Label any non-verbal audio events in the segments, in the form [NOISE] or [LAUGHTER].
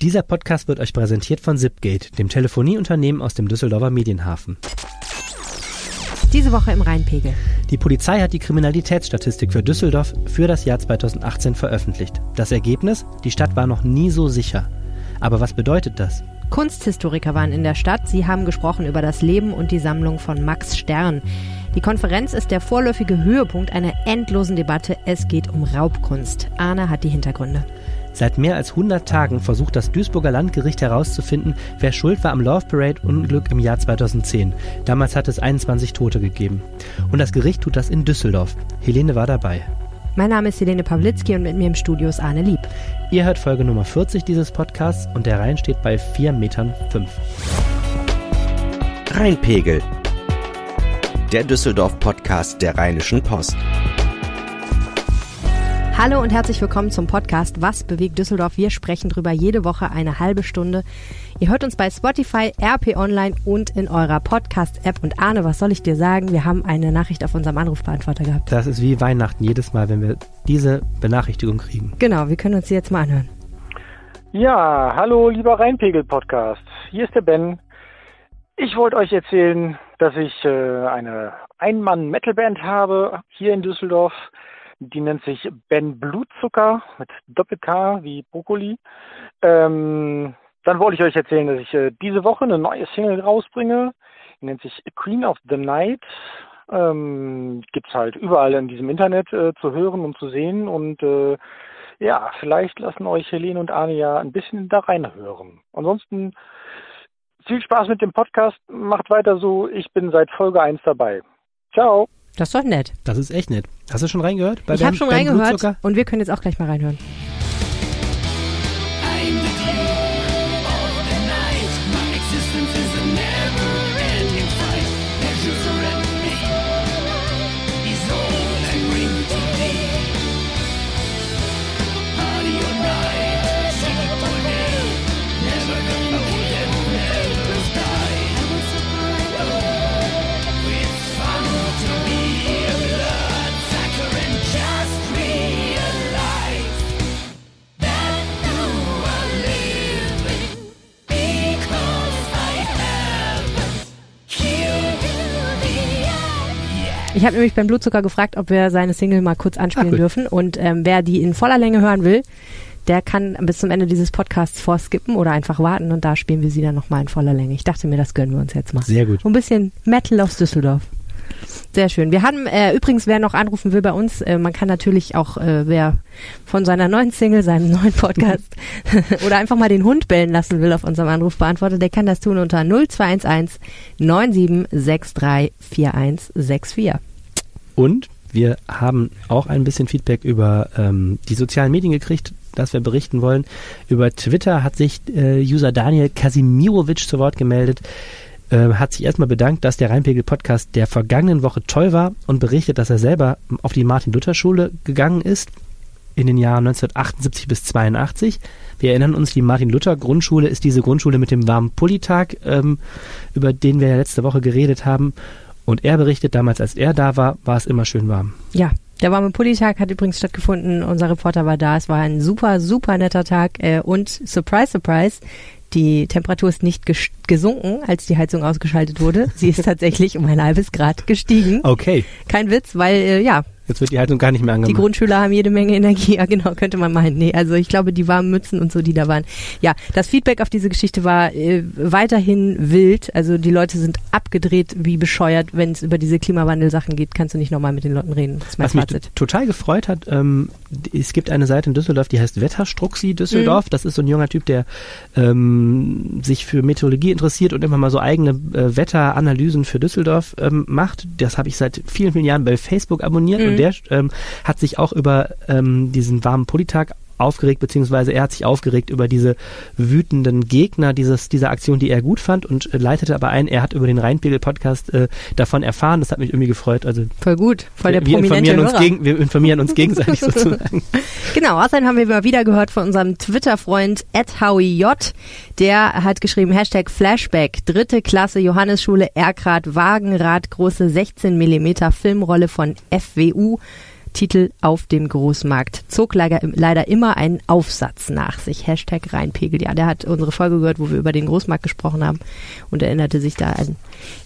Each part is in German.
Dieser Podcast wird euch präsentiert von Zipgate, dem Telefonieunternehmen aus dem Düsseldorfer Medienhafen. Diese Woche im Rheinpegel. Die Polizei hat die Kriminalitätsstatistik für Düsseldorf für das Jahr 2018 veröffentlicht. Das Ergebnis? Die Stadt war noch nie so sicher. Aber was bedeutet das? Kunsthistoriker waren in der Stadt. Sie haben gesprochen über das Leben und die Sammlung von Max Stern. Die Konferenz ist der vorläufige Höhepunkt einer endlosen Debatte. Es geht um Raubkunst. Arne hat die Hintergründe. Seit mehr als 100 Tagen versucht das Duisburger Landgericht herauszufinden, wer schuld war am Love Parade Unglück im Jahr 2010. Damals hat es 21 Tote gegeben. Und das Gericht tut das in Düsseldorf. Helene war dabei. Mein Name ist Helene Pawlitzki und mit mir im Studio ist Arne Lieb. Ihr hört Folge Nummer 40 dieses Podcasts und der Rhein steht bei 4,5 Metern. Rheinpegel. Der Düsseldorf-Podcast der Rheinischen Post. Hallo und herzlich willkommen zum Podcast Was bewegt Düsseldorf? Wir sprechen drüber jede Woche eine halbe Stunde. Ihr hört uns bei Spotify, RP Online und in eurer Podcast-App. Und Arne, was soll ich dir sagen? Wir haben eine Nachricht auf unserem Anrufbeantworter gehabt. Das ist wie Weihnachten jedes Mal, wenn wir diese Benachrichtigung kriegen. Genau, wir können uns die jetzt mal anhören. Ja, hallo lieber Rheinpegel-Podcast. Hier ist der Ben. Ich wollte euch erzählen, dass ich äh, eine Ein-Mann-Metal-Band habe hier in Düsseldorf. Die nennt sich Ben Blutzucker mit Doppel-K wie Brokkoli. Ähm, dann wollte ich euch erzählen, dass ich äh, diese Woche eine neue Single rausbringe. Die nennt sich Queen of the Night. Ähm, gibt's halt überall in diesem Internet äh, zu hören und zu sehen. Und äh, ja, vielleicht lassen euch Helene und Arne ja ein bisschen da reinhören. Ansonsten viel Spaß mit dem Podcast. Macht weiter so. Ich bin seit Folge 1 dabei. Ciao. Das ist doch nett. Das ist echt nett. Hast du schon reingehört? ich habe schon reingehört und wir können jetzt auch gleich mal reinhören. Ich habe nämlich beim Blutzucker gefragt, ob wir seine Single mal kurz anspielen Ach, dürfen. Und ähm, wer die in voller Länge hören will, der kann bis zum Ende dieses Podcasts vorskippen oder einfach warten und da spielen wir sie dann nochmal in voller Länge. Ich dachte mir, das gönnen wir uns jetzt mal. Sehr gut. ein bisschen Metal aus Düsseldorf. Sehr schön. Wir haben äh, übrigens, wer noch anrufen will bei uns, äh, man kann natürlich auch, äh, wer von seiner neuen Single, seinem neuen Podcast [LAUGHS] oder einfach mal den Hund bellen lassen will auf unserem Anrufbeantworter, der kann das tun unter 0211 9763 4164. Und wir haben auch ein bisschen Feedback über ähm, die sozialen Medien gekriegt, das wir berichten wollen. Über Twitter hat sich äh, User Daniel Kasimirovic zu Wort gemeldet, äh, hat sich erstmal bedankt, dass der Rheinpegel-Podcast der vergangenen Woche toll war und berichtet, dass er selber auf die Martin-Luther-Schule gegangen ist in den Jahren 1978 bis 82. Wir erinnern uns, die Martin-Luther-Grundschule ist diese Grundschule mit dem warmen Pullitag, ähm, über den wir ja letzte Woche geredet haben. Und er berichtet, damals als er da war, war es immer schön warm. Ja, der warme Pulli-Tag hat übrigens stattgefunden. Unser Reporter war da. Es war ein super, super netter Tag. Äh, und surprise, surprise, die Temperatur ist nicht gesunken, als die Heizung ausgeschaltet wurde. Sie ist [LAUGHS] tatsächlich um ein halbes Grad gestiegen. Okay. Kein Witz, weil äh, ja, Jetzt wird die Haltung gar nicht mehr angemacht. Die Grundschüler haben jede Menge Energie, ja genau, könnte man meinen. Nee, also ich glaube, die warmen Mützen und so, die da waren. Ja, das Feedback auf diese Geschichte war äh, weiterhin wild. Also die Leute sind abgedreht wie bescheuert. Wenn es über diese Klimawandelsachen geht, kannst du nicht nochmal mit den Leuten reden. Das ist mein Was Fazit. mich total gefreut hat, ähm, es gibt eine Seite in Düsseldorf, die heißt Wetterstruxi Düsseldorf. Mhm. Das ist so ein junger Typ, der ähm, sich für Meteorologie interessiert und immer mal so eigene äh, Wetteranalysen für Düsseldorf ähm, macht. Das habe ich seit vielen, vielen Jahren bei Facebook abonniert mhm. und der ähm, hat sich auch über ähm, diesen warmen Politag aufgeregt, beziehungsweise er hat sich aufgeregt über diese wütenden Gegner dieses, dieser Aktion, die er gut fand und äh, leitete aber ein, er hat über den Rheinpegel-Podcast äh, davon erfahren. Das hat mich irgendwie gefreut. Also voll gut, voll der wir, wir prominente informieren uns gegen, Wir informieren uns [LAUGHS] gegenseitig sozusagen. [LAUGHS] Genau, außerdem haben wir immer wieder gehört von unserem Twitter-Freund J. Der hat geschrieben, Hashtag Flashback, dritte Klasse Johannesschule Erkrad Wagenrad, große 16 Millimeter Filmrolle von FWU Titel auf dem Großmarkt. Zog leider, leider immer einen Aufsatz nach sich. Hashtag Rheinpegel. Ja, der hat unsere Folge gehört, wo wir über den Großmarkt gesprochen haben und erinnerte sich da an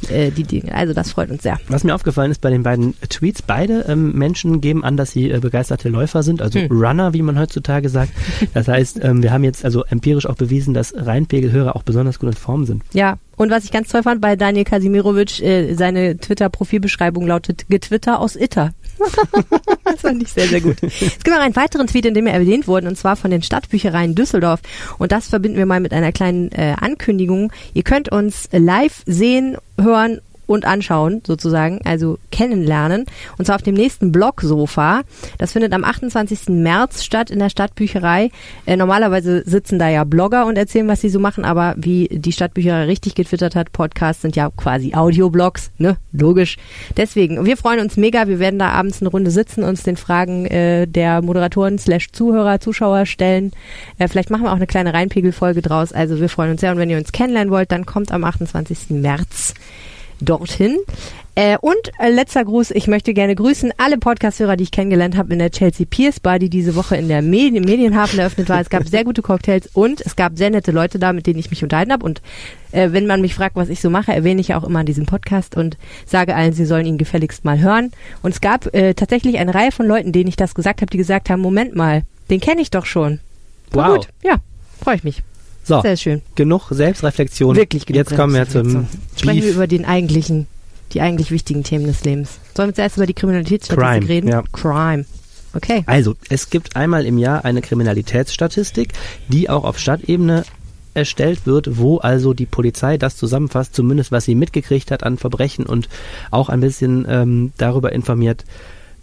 äh, die Dinge. Also das freut uns sehr. Was mir aufgefallen ist bei den beiden Tweets, beide ähm, Menschen geben an, dass sie äh, begeisterte Läufer sind, also Hm. Runner, wie man heutzutage sagt. Das heißt, ähm, wir haben jetzt also empirisch auch bewiesen, dass Rheinpegelhörer auch besonders gut in Form sind. Ja, und was ich ganz toll fand bei Daniel Kasimirovic, äh, seine Twitter-Profilbeschreibung lautet Getwitter aus Itter. Das fand ich sehr, sehr gut. Es gibt noch einen weiteren Tweet, in dem wir erwähnt wurden, und zwar von den Stadtbüchereien Düsseldorf. Und das verbinden wir mal mit einer kleinen äh, Ankündigung. Ihr könnt uns live sehen, hören und anschauen, sozusagen, also kennenlernen. Und zwar auf dem nächsten Blogsofa. Das findet am 28. März statt in der Stadtbücherei. Äh, normalerweise sitzen da ja Blogger und erzählen, was sie so machen, aber wie die Stadtbücherei richtig getwittert hat, Podcasts sind ja quasi Audioblogs, ne? Logisch. Deswegen, wir freuen uns mega. Wir werden da abends eine Runde sitzen, uns den Fragen äh, der Moderatoren slash Zuhörer, Zuschauer stellen. Äh, vielleicht machen wir auch eine kleine Reinpegelfolge draus. Also wir freuen uns sehr. Und wenn ihr uns kennenlernen wollt, dann kommt am 28. März dorthin. Äh, und äh, letzter Gruß, ich möchte gerne grüßen alle Podcast-Hörer, die ich kennengelernt habe in der Chelsea Pierce Bar, die diese Woche in der Medien Medienhafen eröffnet war. Es gab sehr gute Cocktails und es gab sehr nette Leute da, mit denen ich mich unterhalten habe. Und äh, wenn man mich fragt, was ich so mache, erwähne ich ja auch immer an diesem Podcast und sage allen, sie sollen ihn gefälligst mal hören. Und es gab äh, tatsächlich eine Reihe von Leuten, denen ich das gesagt habe, die gesagt haben, Moment mal, den kenne ich doch schon. Wow. Gut, ja, freue ich mich. So, Sehr schön. genug Selbstreflexion. Wirklich genug Jetzt kommen wir zum. Sprechen wir Beef. über den eigentlichen, die eigentlich wichtigen Themen des Lebens. Sollen wir zuerst über die Kriminalitätsstatistik Crime, reden? ja. Crime. Okay. Also, es gibt einmal im Jahr eine Kriminalitätsstatistik, die auch auf Stadtebene erstellt wird, wo also die Polizei das zusammenfasst, zumindest was sie mitgekriegt hat an Verbrechen und auch ein bisschen ähm, darüber informiert,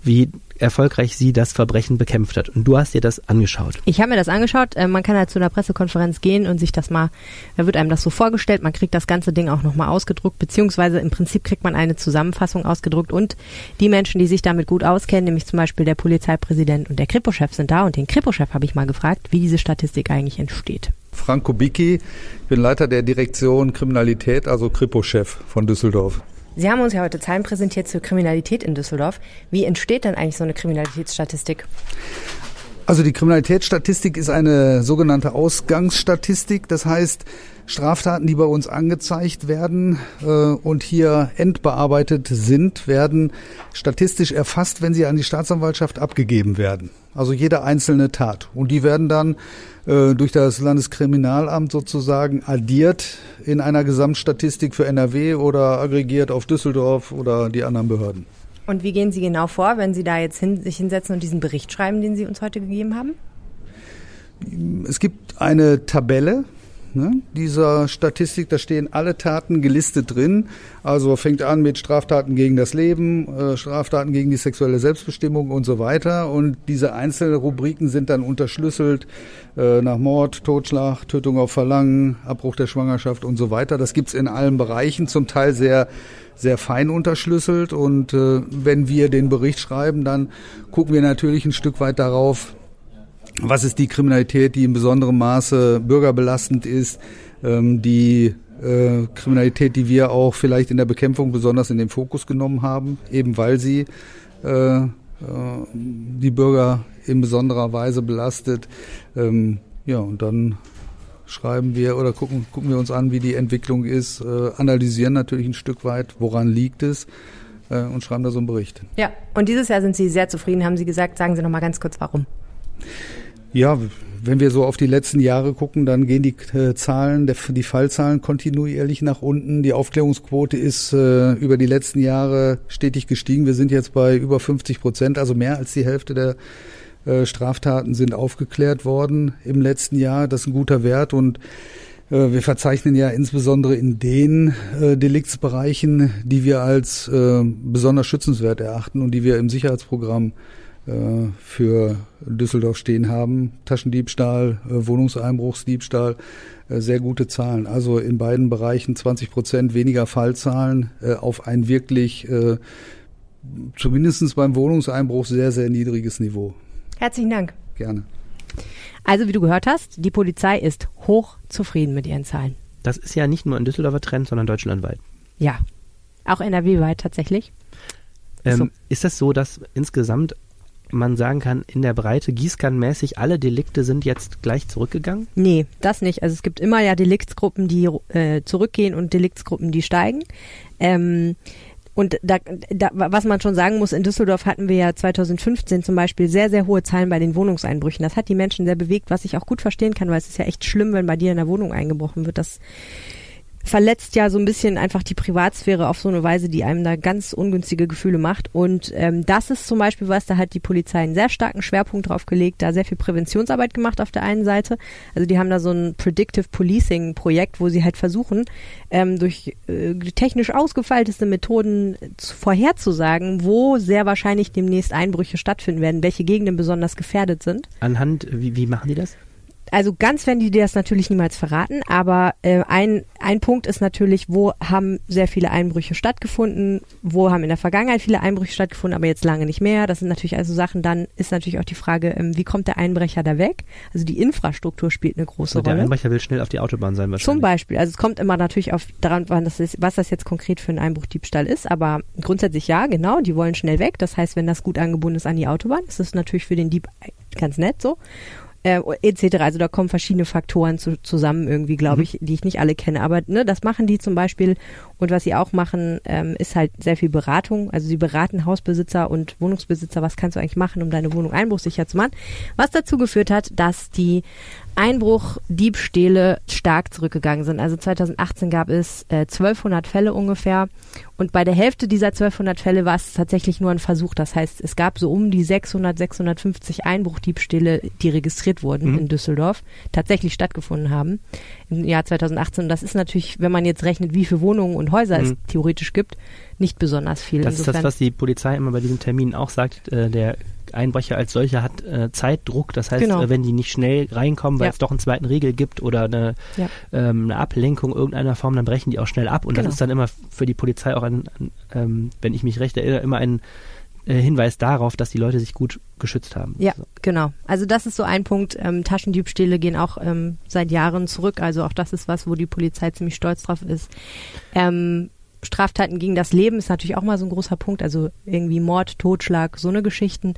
wie erfolgreich sie das Verbrechen bekämpft hat. Und du hast dir das angeschaut. Ich habe mir das angeschaut. Äh, man kann halt zu einer Pressekonferenz gehen und sich das mal, da wird einem das so vorgestellt. Man kriegt das ganze Ding auch nochmal ausgedruckt, beziehungsweise im Prinzip kriegt man eine Zusammenfassung ausgedruckt und die Menschen, die sich damit gut auskennen, nämlich zum Beispiel der Polizeipräsident und der Kripo-Chef sind da und den Kripo-Chef habe ich mal gefragt, wie diese Statistik eigentlich entsteht. Franco Bicki, ich bin Leiter der Direktion Kriminalität, also Kripo-Chef von Düsseldorf. Sie haben uns ja heute Zahlen präsentiert zur Kriminalität in Düsseldorf. Wie entsteht denn eigentlich so eine Kriminalitätsstatistik? Also die Kriminalitätsstatistik ist eine sogenannte Ausgangsstatistik. Das heißt, Straftaten, die bei uns angezeigt werden äh, und hier endbearbeitet sind, werden statistisch erfasst, wenn sie an die Staatsanwaltschaft abgegeben werden. Also jede einzelne Tat. Und die werden dann äh, durch das Landeskriminalamt sozusagen addiert in einer Gesamtstatistik für NRW oder aggregiert auf Düsseldorf oder die anderen Behörden. Und wie gehen Sie genau vor, wenn Sie da jetzt hin, sich hinsetzen und diesen Bericht schreiben, den Sie uns heute gegeben haben? Es gibt eine Tabelle ne, dieser Statistik, da stehen alle Taten gelistet drin. Also fängt an mit Straftaten gegen das Leben, äh, Straftaten gegen die sexuelle Selbstbestimmung und so weiter. Und diese einzelnen Rubriken sind dann unterschlüsselt äh, nach Mord, Totschlag, Tötung auf Verlangen, Abbruch der Schwangerschaft und so weiter. Das gibt's in allen Bereichen, zum Teil sehr sehr fein unterschlüsselt und äh, wenn wir den Bericht schreiben, dann gucken wir natürlich ein Stück weit darauf, was ist die Kriminalität, die in besonderem Maße bürgerbelastend ist, ähm, die äh, Kriminalität, die wir auch vielleicht in der Bekämpfung besonders in den Fokus genommen haben, eben weil sie äh, äh, die Bürger in besonderer Weise belastet. Ähm, ja, und dann schreiben wir oder gucken, gucken wir uns an, wie die Entwicklung ist, äh, analysieren natürlich ein Stück weit, woran liegt es äh, und schreiben da so einen Bericht. Ja, und dieses Jahr sind Sie sehr zufrieden, haben Sie gesagt. Sagen Sie noch mal ganz kurz, warum. Ja, wenn wir so auf die letzten Jahre gucken, dann gehen die äh, Zahlen, die Fallzahlen kontinuierlich nach unten. Die Aufklärungsquote ist äh, über die letzten Jahre stetig gestiegen. Wir sind jetzt bei über 50 Prozent, also mehr als die Hälfte der äh, Straftaten sind aufgeklärt worden im letzten Jahr. Das ist ein guter Wert und wir verzeichnen ja insbesondere in den Deliktsbereichen, die wir als besonders schützenswert erachten und die wir im Sicherheitsprogramm für Düsseldorf stehen haben. Taschendiebstahl, äh, Wohnungseinbruchsdiebstahl, äh, sehr gute Zahlen. Also in beiden Bereichen 20 Prozent weniger Fallzahlen äh, auf ein wirklich, äh, zumindest beim Wohnungseinbruch, sehr, sehr niedriges Niveau. Herzlichen Dank. Gerne. Also, wie du gehört hast, die Polizei ist hoch zufrieden mit ihren Zahlen. Das ist ja nicht nur ein Düsseldorfer Trend, sondern deutschlandweit. Ja. Auch NRW-weit tatsächlich. Ähm, So. Ist das so, dass insgesamt man sagen kann, in der Breite gießkannenmäßig alle Delikte sind jetzt gleich zurückgegangen? Nee, das nicht. Also es gibt immer ja Deliktsgruppen, die äh, zurückgehen und Deliktsgruppen, die steigen. Ähm, und da, da, was man schon sagen muss, in Düsseldorf hatten wir ja 2015 zum Beispiel sehr, sehr hohe Zahlen bei den Wohnungseinbrüchen. Das hat die Menschen sehr bewegt, was ich auch gut verstehen kann, weil es ist ja echt schlimm, wenn bei dir in der Wohnung eingebrochen wird. Das verletzt ja so ein bisschen einfach die Privatsphäre auf so eine Weise, die einem da ganz ungünstige Gefühle macht. Und ähm, das ist zum Beispiel was, da hat die Polizei einen sehr starken Schwerpunkt drauf gelegt, da sehr viel Präventionsarbeit gemacht auf der einen Seite. Also die haben da so ein Predictive Policing Projekt, wo sie halt versuchen, ähm, durch äh, technisch ausgefeilteste Methoden zu, vorherzusagen, wo sehr wahrscheinlich demnächst Einbrüche stattfinden werden, welche Gegenden besonders gefährdet sind. Anhand, wie, wie machen die das? Also ganz werden die dir das natürlich niemals verraten, aber äh, ein, ein Punkt ist natürlich, wo haben sehr viele Einbrüche stattgefunden, wo haben in der Vergangenheit viele Einbrüche stattgefunden, aber jetzt lange nicht mehr. Das sind natürlich also Sachen, dann ist natürlich auch die Frage, ähm, wie kommt der Einbrecher da weg? Also die Infrastruktur spielt eine große Also der Rolle. Einbrecher will schnell auf die Autobahn sein wahrscheinlich. Zum Beispiel, also es kommt immer natürlich auf daran, wann das ist, was das jetzt konkret für ein Einbruchdiebstahl ist, aber grundsätzlich ja, genau, die wollen schnell weg. Das heißt, wenn das gut angebunden ist an die Autobahn, ist das natürlich für den Dieb ganz nett so äh, etc. Also da kommen verschiedene Faktoren zu, zusammen irgendwie, glaube Mhm. ich, die ich nicht alle kenne. Aber ne, das machen die zum Beispiel. Und was sie auch machen, ähm, ist halt sehr viel Beratung. Also sie beraten Hausbesitzer und Wohnungsbesitzer, was kannst du eigentlich machen, um deine Wohnung einbruchsicher zu machen. Was dazu geführt hat, dass die Einbruchdiebstähle stark zurückgegangen sind. Also 2018 gab es äh, 1200 Fälle ungefähr. Und bei der Hälfte dieser 1200 Fälle war es tatsächlich nur ein Versuch. Das heißt, es gab so um die 600, 650 Einbruchdiebstähle, die registriert wurden Mhm. in Düsseldorf, tatsächlich stattgefunden haben im Jahr 2018. Und das ist natürlich, wenn man jetzt rechnet, wie viele Wohnungen und Häuser es Mhm. theoretisch gibt, nicht besonders viel. Das ist das, Insofern- was die Polizei immer bei diesen Terminen auch sagt. Äh, der Einbrecher als solcher hat äh, Zeitdruck. Das heißt, Genau. äh, wenn die nicht schnell reinkommen, weil Ja. es doch einen zweiten Riegel gibt oder eine, Ja. ähm, eine Ablenkung irgendeiner Form, dann brechen die auch schnell ab. Und Genau. das ist dann immer für die Polizei auch ein, ein ähm, wenn ich mich recht erinnere, immer ein Hinweis darauf, dass die Leute sich gut geschützt haben. Ja, So. genau. Also das ist so ein Punkt. Ähm, Taschendiebstähle gehen auch ähm, seit Jahren zurück. Also auch das ist was, wo die Polizei ziemlich stolz drauf ist. Ähm, Straftaten gegen das Leben ist natürlich auch mal so ein großer Punkt. Also irgendwie Mord, Totschlag, so eine Geschichten.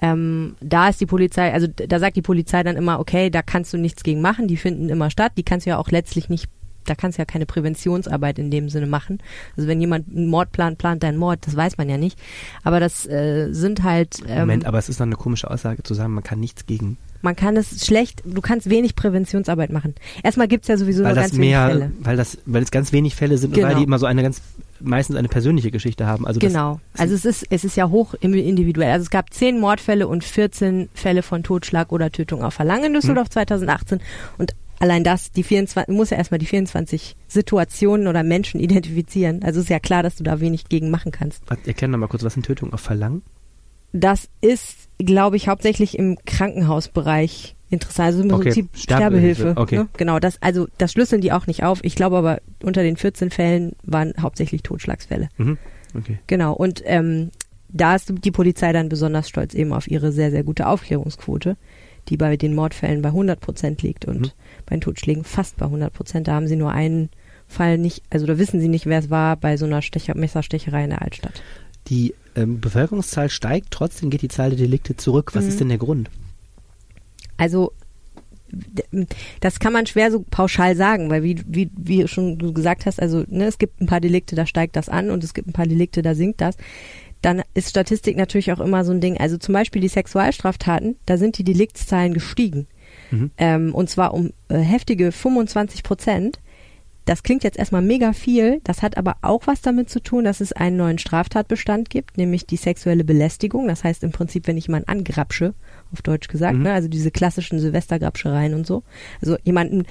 Ähm, da ist die Polizei, also da sagt die Polizei dann immer, okay, da kannst du nichts gegen machen, die finden immer statt, die kannst du ja auch letztlich nicht, da kannst du ja keine Präventionsarbeit in dem Sinne machen. Also wenn jemand einen Mord plant, plant er einen Mord, das weiß man ja nicht. Aber das äh, sind halt ähm, Moment, aber es ist noch eine komische Aussage zu sagen, man kann nichts gegen, man kann es schlecht, du kannst wenig Präventionsarbeit machen. Erstmal gibt's ja sowieso weil nur ganz wenig mehr, Fälle. weil das, weil es ganz wenig Fälle sind und weil Genau. die immer so eine ganz, meistens eine persönliche Geschichte haben. Also Genau. Also es ist, es ist ja hoch individuell. Also es gab zehn Mordfälle und 14 Fälle von Totschlag oder Tötung auf Verlangen in. Düsseldorf 2018 und allein das, die 24, muss ja erstmal die 24 Situationen oder Menschen identifizieren. Also ist ja klar, dass du da wenig gegen machen kannst. Erklär noch mal kurz, was sind Tötungen auf Verlangen? Das ist, glaube ich, hauptsächlich im Krankenhausbereich interessant. Also im Okay, Prinzip Sterbehilfe, Sterbehilfe. okay. Ne? Genau, das, also das schlüsseln die auch nicht auf. Ich glaube aber, unter den 14 Fällen waren hauptsächlich Totschlagsfälle. Mhm. Okay. Genau. Und ähm, da ist die Polizei dann besonders stolz eben auf ihre sehr, sehr gute Aufklärungsquote, die bei den Mordfällen bei 100 Prozent liegt und Mhm. bei den Totschlägen fast bei 100 Prozent. Da haben sie nur einen Fall nicht, also da wissen sie nicht, wer es war bei so einer Stecher Messerstecherei in der Altstadt. Die ähm, Bevölkerungszahl steigt, trotzdem geht die Zahl der Delikte zurück. Was Mhm. ist denn der Grund? Also das kann man schwer so pauschal sagen, weil wie, wie, wie schon du gesagt hast, also ne, es gibt ein paar Delikte, da steigt das an und es gibt ein paar Delikte, da sinkt das. Dann ist Statistik natürlich auch immer so ein Ding. Also zum Beispiel die Sexualstraftaten, da sind die Deliktszahlen gestiegen. Mhm. Ähm, und zwar um äh, heftige 25 Prozent. Das klingt jetzt erstmal mega viel, das hat aber auch was damit zu tun, dass es einen neuen Straftatbestand gibt, nämlich die sexuelle Belästigung. Das heißt im Prinzip, wenn ich jemanden angrapsche, auf Deutsch gesagt, Mhm. ne, also diese klassischen Silvestergrapschereien und so. Also jemanden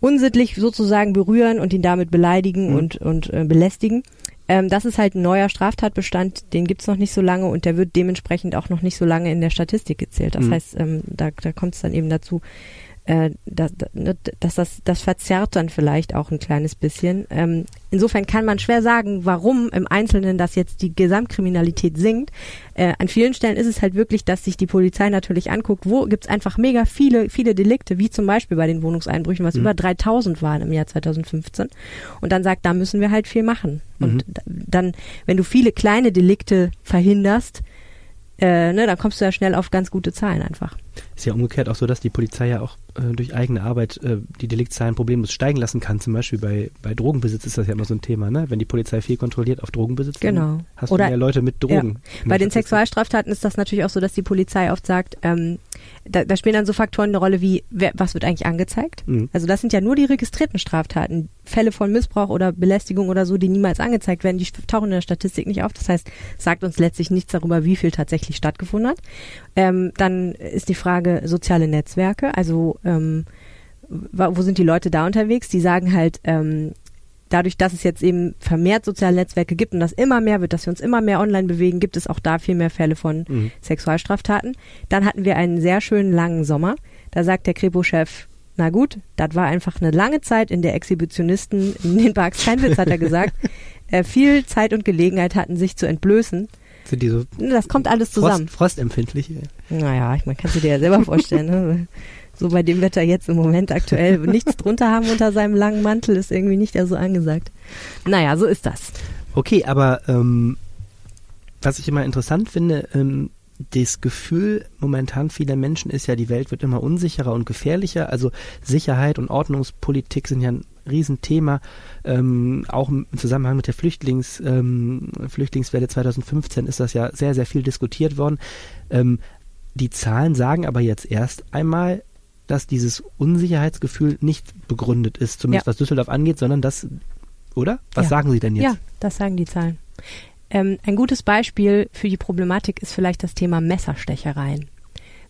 unsittlich sozusagen berühren und ihn damit beleidigen Mhm. und, und äh, belästigen. Ähm, das ist halt ein neuer Straftatbestand, den gibt's noch nicht so lange und der wird dementsprechend auch noch nicht so lange in der Statistik gezählt. Das Mhm. heißt, ähm, da, da kommt es dann eben dazu, äh, dass, dass das, das verzerrt dann vielleicht auch ein kleines bisschen. Ähm, insofern kann man schwer sagen, warum im Einzelnen das jetzt die Gesamtkriminalität sinkt. Äh, an vielen Stellen ist es halt wirklich, dass sich die Polizei natürlich anguckt, wo gibt's einfach mega viele, viele Delikte, wie zum Beispiel bei den Wohnungseinbrüchen, was Mhm. über 3000 waren im Jahr 2015. Und dann sagt, da müssen wir halt viel machen. Und Mhm. da- dann, wenn du viele kleine Delikte verhinderst, äh, ne, dann kommst du ja schnell auf ganz gute Zahlen einfach. Ist ja umgekehrt auch so, dass die Polizei ja auch äh, durch eigene Arbeit äh, die Deliktzahlen problemlos steigen lassen kann. Zum Beispiel bei, bei Drogenbesitz ist das ja immer so ein Thema, ne? Wenn die Polizei viel kontrolliert auf Drogenbesitz, Genau. dann hast Oder- du mehr Leute mit Drogen. Ja. Bei den. Sexualstraftaten ist das natürlich auch so, dass die Polizei oft sagt, ähm, da, da spielen dann so Faktoren eine Rolle wie, wer, was wird eigentlich angezeigt? Mhm. Also das sind ja nur die registrierten Straftaten. Fälle von Missbrauch oder Belästigung oder so, die niemals angezeigt werden, die tauchen in der Statistik nicht auf. Das heißt, sagt uns letztlich nichts darüber, wie viel tatsächlich stattgefunden hat. Ähm, dann ist die Frage soziale Netzwerke, also ähm, wo sind die Leute da unterwegs? Die sagen halt, ähm, dadurch, dass es jetzt eben vermehrt soziale Netzwerke gibt und das immer mehr wird, dass wir uns immer mehr online bewegen, gibt es auch da viel mehr Fälle von Mhm. Sexualstraftaten. Dann hatten wir einen sehr schönen langen Sommer. Da sagt der Kripo-Chef, na gut, das war einfach eine lange Zeit, in der Exhibitionisten in den Parks, kein Witz hat er gesagt, [LAUGHS] äh, viel Zeit und Gelegenheit hatten, sich zu entblößen. Sind die so Das kommt alles zusammen. Frost, frostempfindlich? Naja, ich, man kann sich dir ja selber vorstellen. Ne? So bei dem Wetter jetzt im Moment aktuell nichts drunter haben unter seinem langen Mantel ist irgendwie nicht so angesagt. Naja, so ist das. Okay, aber ähm, was ich immer interessant finde, ähm, das Gefühl momentan vieler Menschen ist ja, die Welt wird immer unsicherer und gefährlicher. Also Sicherheit und Ordnungspolitik sind ja Riesenthema, ähm, auch im Zusammenhang mit der Flüchtlings, ähm, Flüchtlingswelle 2015 ist das ja sehr, sehr viel diskutiert worden. Ähm, die Zahlen sagen aber jetzt erst einmal, dass dieses Unsicherheitsgefühl nicht begründet ist, zumindest Ja. was Düsseldorf angeht, sondern das, oder? Was Ja. sagen Sie denn jetzt? Ja, das sagen die Zahlen. Ähm, ein gutes Beispiel für die Problematik ist vielleicht das Thema Messerstechereien.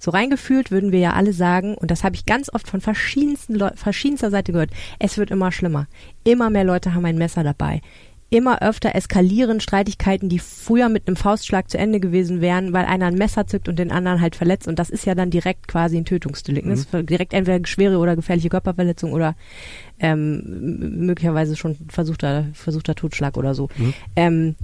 So reingefühlt würden wir ja alle sagen, und das habe ich ganz oft von verschiedensten Leu verschiedenster Seite gehört, es wird immer schlimmer. Immer mehr Leute haben ein Messer dabei. Immer öfter eskalieren Streitigkeiten, die früher mit einem Faustschlag zu Ende gewesen wären, weil einer ein Messer zückt und den anderen halt verletzt. Und das ist ja dann direkt quasi ein Tötungsdelikt. Das ist direkt entweder schwere oder gefährliche Körperverletzung oder ähm, möglicherweise schon versuchter, versuchter Totschlag oder so. Ähm,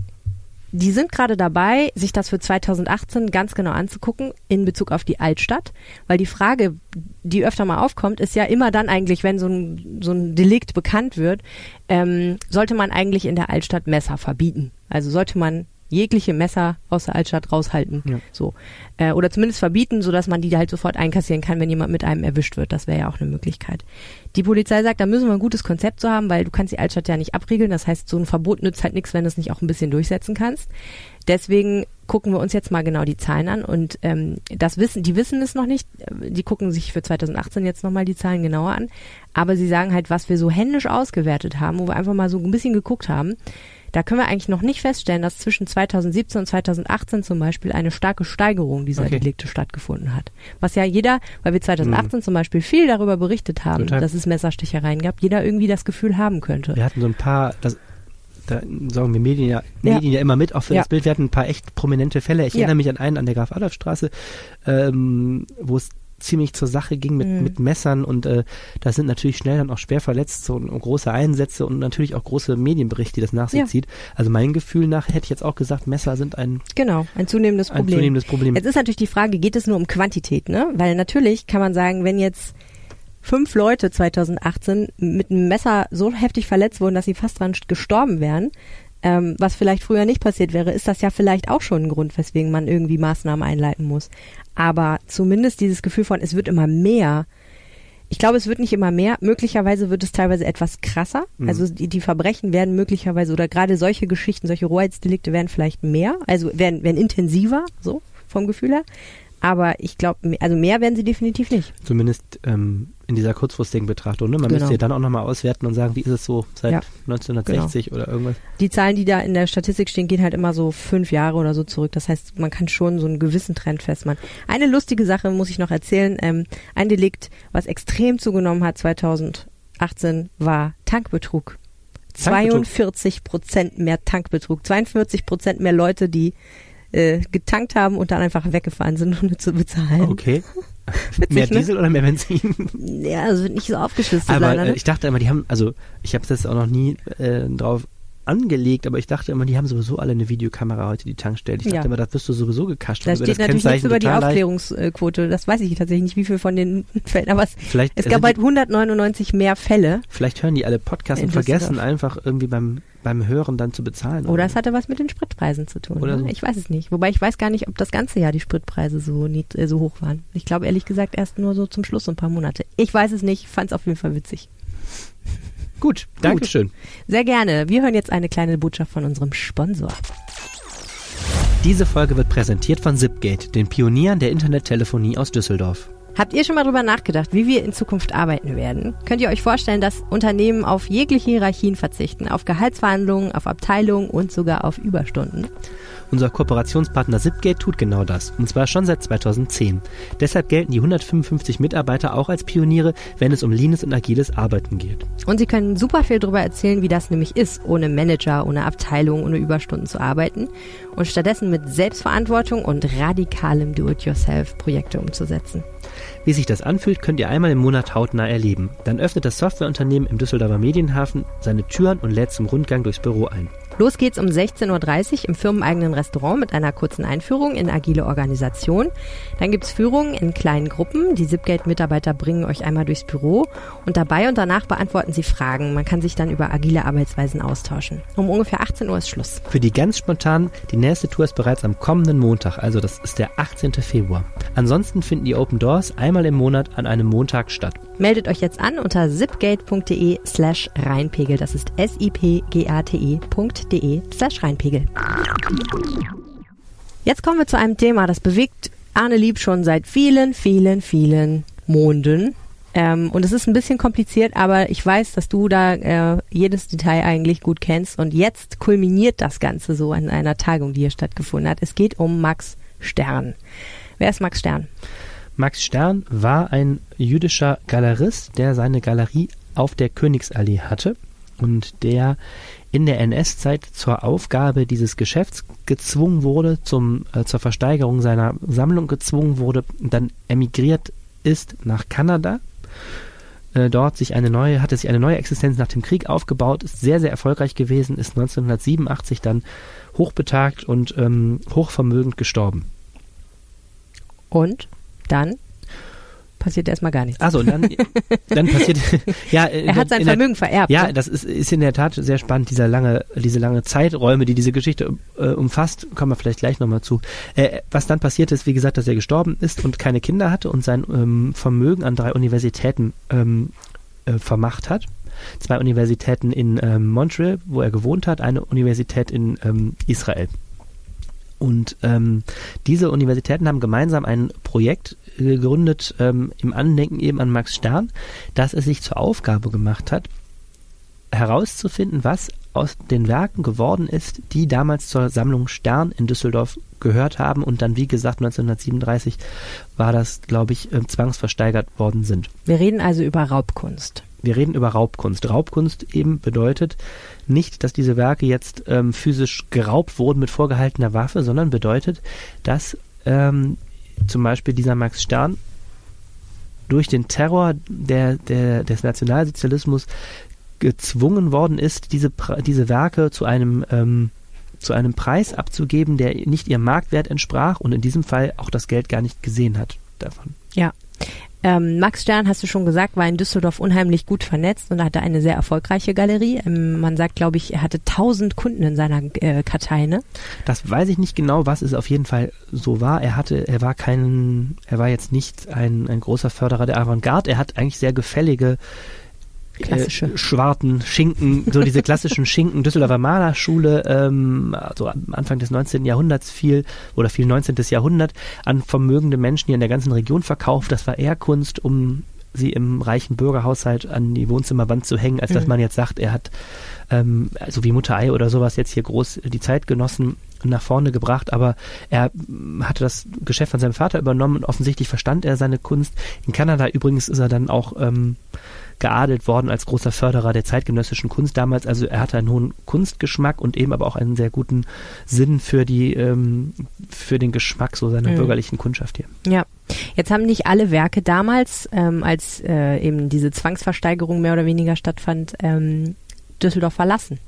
die sind gerade dabei, sich das für 2018 ganz genau anzugucken in Bezug auf die Altstadt, weil die Frage, die öfter mal aufkommt, ist ja immer dann eigentlich, wenn so ein, so ein Delikt bekannt wird, ähm, sollte man eigentlich in der Altstadt Messer verbieten. Also sollte man jegliche Messer aus der Altstadt raushalten, Ja. so äh, oder zumindest verbieten, so dass man die halt sofort einkassieren kann, wenn jemand mit einem erwischt wird. Das wäre ja auch eine Möglichkeit. Die Polizei sagt, da müssen wir ein gutes Konzept zu haben, weil du kannst die Altstadt ja nicht abriegeln. Das heißt, so ein Verbot nützt halt nichts, wenn du es nicht auch ein bisschen durchsetzen kannst. Deswegen gucken wir uns jetzt mal genau die Zahlen an und ähm, das wissen, die wissen es noch nicht. Die gucken sich für 2018 jetzt nochmal die Zahlen genauer an. Aber sie sagen halt, was wir so händisch ausgewertet haben, wo wir einfach mal so ein bisschen geguckt haben, da können wir eigentlich noch nicht feststellen, dass zwischen 2017 und 2018 zum Beispiel eine starke Steigerung dieser Okay. Delikte stattgefunden hat. Was ja jeder, weil wir 2018 zum Beispiel viel darüber berichtet haben, Total. dass es Messerstichereien gab, jeder irgendwie das Gefühl haben könnte. Wir hatten so ein paar, das, da sagen wir Medien ja, Ja. Medien ja immer mit, auch für Ja. das Bild. Wir hatten ein paar echt prominente Fälle. Ich Ja. erinnere mich an einen an der Graf-Adolf-Straße, ähm, wo es ziemlich zur Sache ging mit, Mhm. mit Messern und äh, da sind natürlich schnell dann auch schwer verletzt so, und große Einsätze und natürlich auch große Medienberichte, die das nach sich Ja. zieht. Also mein Gefühl nach hätte ich jetzt auch gesagt, Messer sind ein, Genau, ein zunehmendes ein Problem. zunehmendes Problem. Jetzt ist natürlich die Frage, geht es nur um Quantität, ne? Weil natürlich kann man sagen, wenn jetzt fünf Leute 2018 mit einem Messer so heftig verletzt wurden, dass sie fast dran gestorben wären, ähm, was vielleicht früher nicht passiert wäre, ist das ja vielleicht auch schon ein Grund, weswegen man irgendwie Maßnahmen einleiten muss. Aber zumindest dieses Gefühl von, es wird immer mehr. Ich glaube, es wird nicht immer mehr. Möglicherweise wird es teilweise etwas krasser. Mhm. Also die, die Verbrechen werden möglicherweise oder gerade solche Geschichten, solche Rohheitsdelikte werden vielleicht mehr, also werden, werden intensiver, so vom Gefühl her. Aber ich glaube, also mehr werden sie definitiv nicht. Zumindest ähm, in dieser kurzfristigen Betrachtung. Ne? Man Genau. müsste ja dann auch nochmal auswerten und sagen, wie ist es so seit Ja, 1960 oder irgendwas. Die Zahlen, die da in der Statistik stehen, gehen halt immer so fünf Jahre oder so zurück. Das heißt, man kann schon so einen gewissen Trend festmachen. Eine lustige Sache muss ich noch erzählen. Ähm, ein Delikt, was extrem zugenommen hat 2018, war Tankbetrug. Tankbetrug. 42 Prozent mehr Tankbetrug. 42 Prozent mehr Leute, die äh, getankt haben und dann einfach weggefahren sind, [LAUGHS] ohne zu bezahlen. Okay. [LAUGHS] Witzig, mehr ne? Diesel oder mehr Benzin? Ja, also wird nicht so aufgeschlüsselt Aber leider. äh, ne? ich dachte immer, die haben, also ich habe das auch noch nie äh, drauf angelegt, aber ich dachte immer, die haben sowieso alle eine Videokamera heute, die Tankstellen. Ich dachte Ja. immer, das wirst du sowieso gekascht. Da steht das natürlich nichts über die. Aufklärungsquote. Das weiß ich tatsächlich nicht, wie viel von den [LAUGHS] Fällen. Aber es, Vielleicht, es also gab halt 199 mehr Fälle. vielleicht hören die alle Podcasts und vergessen einfach irgendwie beim, beim Hören dann zu bezahlen. Oder es hatte was mit den Spritpreisen zu tun. Oder ne? so. Ich weiß es nicht. Wobei ich weiß gar nicht, ob das ganze Jahr die Spritpreise so, nied- äh, so hoch waren. Ich glaube ehrlich gesagt erst nur so zum Schluss so ein paar Monate. Ich weiß es nicht, fand es auf jeden Fall witzig. Gut, Dankeschön. Sehr gerne. Wir hören jetzt eine kleine Botschaft von unserem Sponsor. Diese Folge wird präsentiert von Zipgate, den Pionieren der Internettelefonie aus Düsseldorf. Habt ihr schon mal drüber nachgedacht, wie wir in Zukunft arbeiten werden? Könnt ihr euch vorstellen, dass Unternehmen auf jegliche Hierarchien verzichten, auf Gehaltsverhandlungen, auf Abteilungen und sogar auf Überstunden? Unser Kooperationspartner Zipgate tut genau das, und zwar schon seit 2010. Deshalb gelten die 155 Mitarbeiter auch als Pioniere, wenn es um leanes und agiles Arbeiten geht. Und sie können super viel darüber erzählen, wie das nämlich ist, ohne Manager, ohne Abteilung, ohne Überstunden zu arbeiten und stattdessen mit Selbstverantwortung und radikalem Do-it-yourself Projekte umzusetzen. Wie sich das anfühlt, könnt ihr einmal im Monat hautnah erleben. Dann öffnet das Softwareunternehmen im Düsseldorfer Medienhafen seine Türen und lädt zum Rundgang durchs Büro ein. Los geht's um 16.30 Uhr im firmeneigenen Restaurant mit einer kurzen Einführung in agile Organisation. Dann gibt's Führungen in kleinen Gruppen. Die Zipgate-Mitarbeiter bringen euch einmal durchs Büro und dabei und danach beantworten sie Fragen. Man kann sich dann über agile Arbeitsweisen austauschen. Um ungefähr 18 Uhr ist Schluss. Für die ganz spontanen, die nächste Tour ist bereits am kommenden Montag, also das ist der 18. Februar. Ansonsten finden die Open Doors einmal im Monat an einem Montag statt. Meldet euch jetzt an unter zipgate.de slash Rheinpegel. Das ist S-I-P-G-A-T-E.de slash Rheinpegel. Jetzt kommen wir zu einem Thema, das bewegt Arne Lieb schon seit vielen, vielen, vielen Monden. Ähm, und es ist ein bisschen kompliziert, aber ich weiß, dass du da äh, jedes Detail eigentlich gut kennst. Und jetzt kulminiert das Ganze so an einer Tagung, die hier stattgefunden hat. Es geht um Max Stern. Wer ist Max Stern? Max Stern war ein jüdischer Galerist, der seine Galerie auf der Königsallee hatte und der in der NS-Zeit zur Aufgabe dieses Geschäfts gezwungen wurde, zum, äh, zur Versteigerung seiner Sammlung gezwungen wurde dann emigriert ist nach Kanada. Äh, dort sich eine neue, hatte sich eine neue Existenz nach dem Krieg aufgebaut, ist sehr, sehr erfolgreich gewesen, ist 1987 dann hochbetagt und ähm, hochvermögend gestorben. Und dann passiert erstmal gar nichts. Also dann, dann passiert [LAUGHS] ja Er hat sein in der- Vermögen vererbt. Ja, ne? das ist, ist in der Tat sehr spannend, dieser lange, diese lange Zeiträume, die diese Geschichte äh, umfasst, kommen wir vielleicht gleich nochmal zu. Äh, was dann passiert ist, wie gesagt, dass er gestorben ist und keine Kinder hatte und sein ähm, Vermögen an drei Universitäten ähm, äh, vermacht hat. Zwei Universitäten in ähm, Montreal, wo er gewohnt hat, eine Universität in ähm, Israel. Und ähm, diese Universitäten haben gemeinsam ein Projekt gegründet ähm, im Andenken eben an Max Stern, das es sich zur Aufgabe gemacht hat, herauszufinden, was aus den Werken geworden ist, die damals zur Sammlung Stern in Düsseldorf gehört haben und dann, wie gesagt, 1937 war das, glaube ich, äh, zwangsversteigert worden sind. Wir reden also über Raubkunst. Wir reden über Raubkunst. Raubkunst eben bedeutet nicht, dass diese Werke jetzt ähm, physisch geraubt wurden mit vorgehaltener Waffe, sondern bedeutet, dass ähm, zum Beispiel dieser Max Stern durch den Terror der, der, des Nationalsozialismus gezwungen worden ist, diese, diese Werke zu einem, ähm, zu einem Preis abzugeben, der nicht ihrem Marktwert entsprach und in diesem Fall auch das Geld gar nicht gesehen hat davon. Ja. Ähm, Max Stern, hast du schon gesagt, war in Düsseldorf unheimlich gut vernetzt und hatte eine sehr erfolgreiche Galerie. Ähm, man sagt, glaube ich, er hatte tausend Kunden in seiner äh, Kartei, ne? Das weiß ich nicht genau, was es auf jeden Fall so war. Er hatte, er war kein, er war jetzt nicht ein, ein großer Förderer der Avantgarde. Er hat eigentlich sehr gefällige Klassische. Äh, schwarten Schinken, so diese klassischen Schinken Düsseldorfer Malerschule, ähm, also am Anfang des 19. Jahrhunderts viel oder viel 19. Jahrhundert an vermögende Menschen hier in der ganzen Region verkauft. Das war eher Kunst, um sie im reichen Bürgerhaushalt an die Wohnzimmerwand zu hängen, als dass Mhm. man jetzt sagt, er hat ähm, so wie Mutter Ei oder sowas jetzt hier groß die Zeitgenossen nach vorne gebracht, aber er mm, hatte das Geschäft von seinem Vater übernommen und offensichtlich verstand er seine Kunst. In Kanada übrigens ist er dann auch ähm, geadelt worden als großer Förderer der zeitgenössischen Kunst damals. Also er hatte einen hohen Kunstgeschmack und eben aber auch einen sehr guten Sinn für die ähm, für den Geschmack so seiner Mhm. bürgerlichen Kundschaft hier. Ja. Jetzt haben nicht alle Werke damals, ähm, als äh, eben diese Zwangsversteigerung mehr oder weniger stattfand, ähm, Düsseldorf verlassen.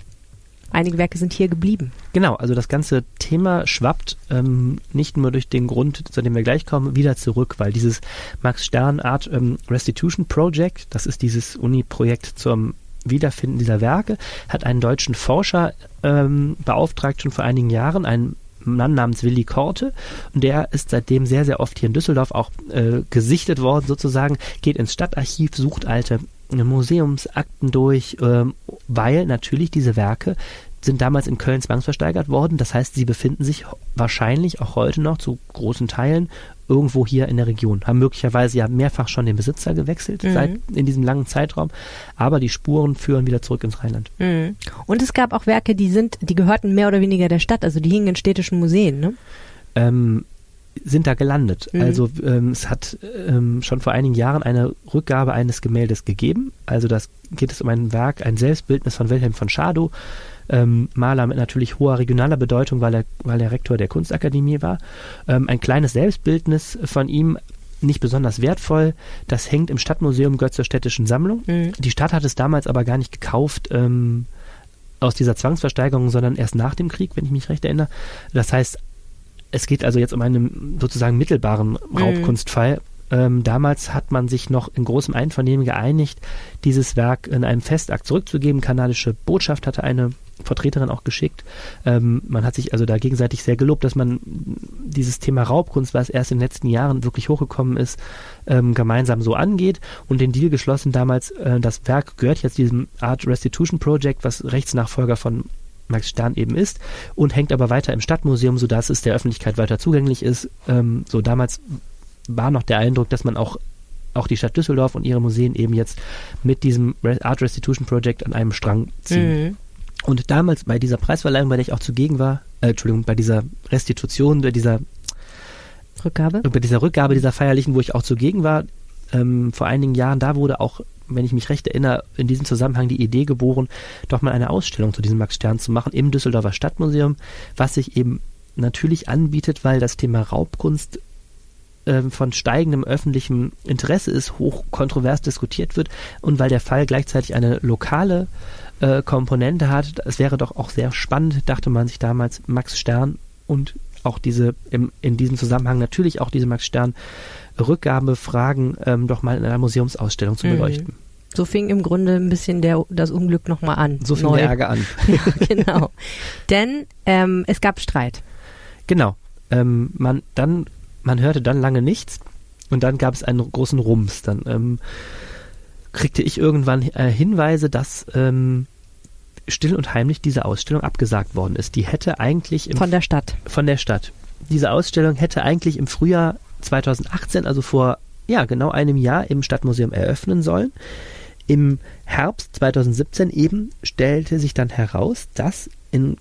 Einige Werke sind hier geblieben. Genau, also das ganze Thema schwappt ähm, nicht nur durch den Grund, zu dem wir gleich kommen, wieder zurück, weil dieses Max Stern Art ähm, Restitution Project, das ist dieses Uni-Projekt zum Wiederfinden dieser Werke, hat einen deutschen Forscher ähm, beauftragt schon vor einigen Jahren, einen Mann namens Willi Korte und der ist seitdem sehr, sehr oft hier in Düsseldorf auch äh, gesichtet worden sozusagen, geht ins Stadtarchiv, sucht alte Museumsakten durch, ähm, weil natürlich diese Werke sind damals in Köln zwangsversteigert worden. Das heißt, sie befinden sich wahrscheinlich auch heute noch zu großen Teilen irgendwo hier in der Region. Haben möglicherweise ja mehrfach schon den Besitzer gewechselt mhm. seit in diesem langen Zeitraum, aber die Spuren führen wieder zurück ins Rheinland. Mhm. Und es gab auch Werke, die sind, die gehörten mehr oder weniger der Stadt, also die hingen in städtischen Museen, ne? Ähm, sind da gelandet. Mhm. Also ähm, es hat ähm, schon vor einigen Jahren eine Rückgabe eines Gemäldes gegeben. Also das geht es um ein Werk, ein Selbstbildnis von Wilhelm von Schadow, ähm, Maler mit natürlich hoher regionaler Bedeutung, weil er, weil er Rektor der Kunstakademie war. Ähm, ein kleines Selbstbildnis von ihm, nicht besonders wertvoll. Das hängt im Stadtmuseum gehört zur städtischen Sammlung. Mhm. Die Stadt hat es damals aber gar nicht gekauft ähm, aus dieser Zwangsversteigerung, sondern erst nach dem Krieg, wenn ich mich recht erinnere. Das heißt, es geht also jetzt um einen sozusagen mittelbaren mhm. Raubkunstfall. Ähm, damals hat man sich noch in großem Einvernehmen geeinigt, dieses Werk in einem Festakt zurückzugeben. Kanadische Botschaft hatte eine Vertreterin auch geschickt. Ähm, man hat sich also da gegenseitig sehr gelobt, dass man dieses Thema Raubkunst, was erst in den letzten Jahren wirklich hochgekommen ist, ähm, gemeinsam so angeht und den Deal geschlossen damals, äh, das Werk gehört jetzt diesem Art Restitution Project, was Rechtsnachfolger von Max Stern eben ist und hängt aber weiter im Stadtmuseum, sodass es der Öffentlichkeit weiter zugänglich ist. Ähm, so damals war noch der Eindruck, dass man auch auch die Stadt Düsseldorf und ihre Museen eben jetzt mit diesem Art Restitution Project an einem Strang ziehen. Mhm. Und damals bei dieser Preisverleihung, bei der ich auch zugegen war, äh, Entschuldigung, bei dieser Restitution, bei dieser Rückgabe, bei dieser Rückgabe dieser feierlichen, wo ich auch zugegen war, ähm, vor einigen Jahren, da wurde auch wenn ich mich recht erinnere, in diesem Zusammenhang die Idee geboren, doch mal eine Ausstellung zu diesem Max Stern zu machen im Düsseldorfer Stadtmuseum, was sich eben natürlich anbietet, weil das Thema Raubkunst äh, von steigendem öffentlichem Interesse ist, hoch kontrovers diskutiert wird und weil der Fall gleichzeitig eine lokale äh, Komponente hat. Es wäre doch auch sehr spannend, dachte man sich damals, Max Stern und auch diese im, in diesem Zusammenhang natürlich auch diese Max Stern Rückgabefragen ähm, doch mal in einer Museumsausstellung zu mhm. beleuchten. So fing im Grunde ein bisschen der, das Unglück nochmal an. So fing neu. der Ärger an. [LAUGHS] ja, genau. Denn ähm, es gab Streit. Genau. Ähm, man, dann, man hörte dann lange nichts und dann gab es einen großen Rums. Dann ähm, kriegte ich irgendwann äh, Hinweise, dass ähm, still und heimlich diese Ausstellung abgesagt worden ist. Die hätte eigentlich von der Stadt. Von der Stadt. Diese Ausstellung hätte eigentlich im Frühjahr 2018, also vor ja genau einem Jahr im Stadtmuseum eröffnen sollen. Im Herbst 2017 eben stellte sich dann heraus, dass in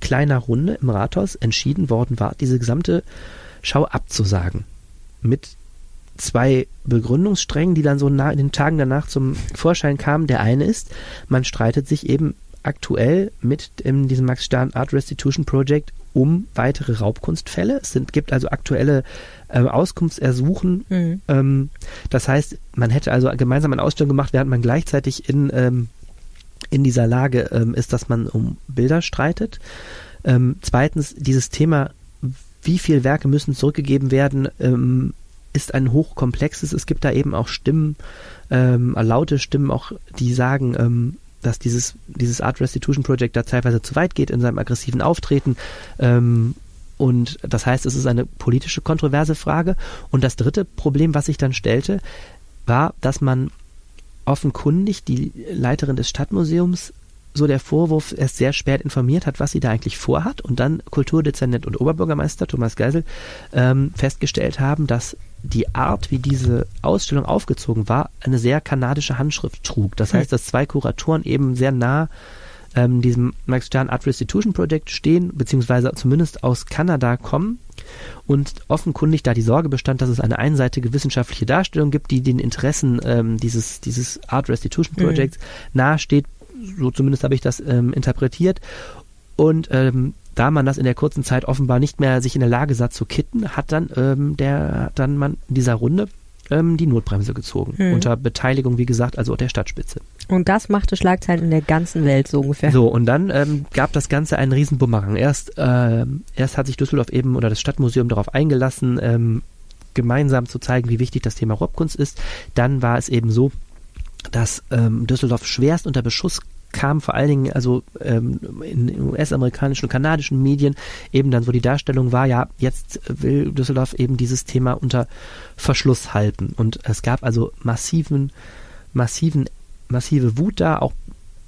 kleiner Runde im Rathaus entschieden worden war, diese gesamte Schau abzusagen. Mit zwei Begründungssträngen, die dann so in den Tagen danach zum Vorschein kamen. Der eine ist, man streitet sich eben aktuell mit in diesem Max Stern Art Restitution Project um weitere Raubkunstfälle. Es sind, gibt also aktuelle äh, Auskunftsersuchen. Mhm. Ähm, das heißt, man hätte also gemeinsam eine Ausstellung gemacht, während man gleichzeitig in, ähm, in dieser Lage ähm, ist, dass man um Bilder streitet. Ähm, zweitens, dieses Thema, wie viele Werke müssen zurückgegeben werden, ähm, ist ein hochkomplexes. Es gibt da eben auch Stimmen, ähm, laute Stimmen auch, die sagen, dass dieses, dieses Art Restitution Project da teilweise zu weit geht in seinem aggressiven Auftreten. Ähm, und das heißt, es ist eine politische kontroverse Frage. Und das dritte Problem, was sich dann stellte, war, dass man offenkundig die Leiterin des Stadtmuseums so der Vorwurf erst sehr spät informiert hat, was sie da eigentlich vorhat und dann Kulturdezernent und Oberbürgermeister Thomas Geisel ähm, festgestellt haben, dass die Art, wie diese Ausstellung aufgezogen war, eine sehr kanadische Handschrift trug. Das heißt, dass zwei Kuratoren eben sehr nah ähm, diesem Max Stern Art Restitution Project stehen, beziehungsweise zumindest aus Kanada kommen und offenkundig da die Sorge bestand, dass es eine einseitige wissenschaftliche Darstellung gibt, die den Interessen ähm, dieses, dieses Art Restitution mhm. Projects mhm. nahesteht. So zumindest habe ich das ähm, interpretiert. Und ähm, da man das in der kurzen Zeit offenbar nicht mehr sich in der Lage sah zu kitten, hat dann ähm, der dann man in dieser Runde ähm, die Notbremse gezogen. Mhm. Unter Beteiligung, wie gesagt, also der Stadtspitze. Und das machte Schlagzeilen in der ganzen Welt so ungefähr. So, und dann ähm, gab das Ganze einen riesen Bumerang. Erst, ähm, erst hat sich Düsseldorf eben oder das Stadtmuseum darauf eingelassen, ähm, gemeinsam zu zeigen, wie wichtig das Thema Raubkunst ist. Dann war es eben so, dass ähm, Düsseldorf schwerst unter Beschuss kam, vor allen Dingen also ähm, in US-amerikanischen und kanadischen Medien eben dann so die Darstellung war, ja, jetzt will Düsseldorf eben dieses Thema unter Verschluss halten. Und es gab also massiven, massiven, massive Wut da, auch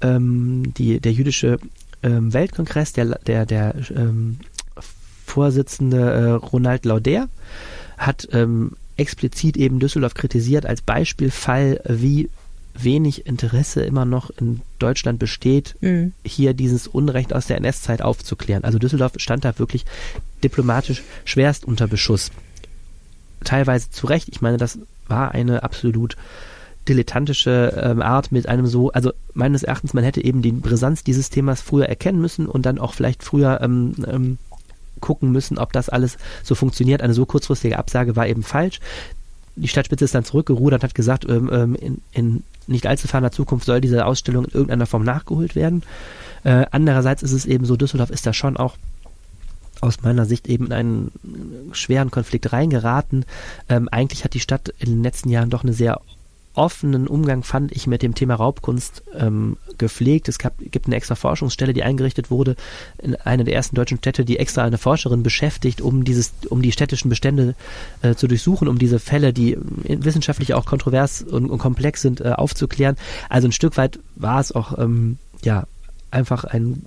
ähm, die, der jüdische ähm, Weltkongress, der, der, der ähm, Vorsitzende äh, Ronald Lauder hat ähm, explizit eben Düsseldorf kritisiert als Beispielfall, wie wenig Interesse immer noch in Deutschland besteht, Mhm. hier dieses Unrecht aus der NS-Zeit aufzuklären. Also Düsseldorf stand da wirklich diplomatisch schwerst unter Beschuss. Teilweise zu Recht. Ich meine, das war eine absolut dilettantische ähm, Art mit einem so, also meines Erachtens, man hätte eben die Brisanz dieses Themas früher erkennen müssen und dann auch vielleicht früher ähm, ähm, gucken müssen, ob das alles so funktioniert. Eine so kurzfristige Absage war eben falsch. Die Stadtspitze ist dann zurückgerudert und hat gesagt, ähm, ähm, in, in nicht allzu ferner Zukunft soll diese Ausstellung in irgendeiner Form nachgeholt werden. Äh, andererseits ist es eben so, Düsseldorf ist da schon auch aus meiner Sicht eben in einen schweren Konflikt reingeraten. Ähm, eigentlich hat die Stadt in den letzten Jahren doch eine sehr offenen Umgang, fand ich, mit dem Thema Raubkunst ähm, gepflegt. Es gab, gibt eine extra Forschungsstelle, die eingerichtet wurde, in einer der ersten deutschen Städte, die extra eine Forscherin beschäftigt, um dieses, um die städtischen Bestände äh, zu durchsuchen, um diese Fälle, die wissenschaftlich auch kontrovers und, und komplex sind, äh, aufzuklären. Also ein Stück weit war es auch ähm, ja einfach ein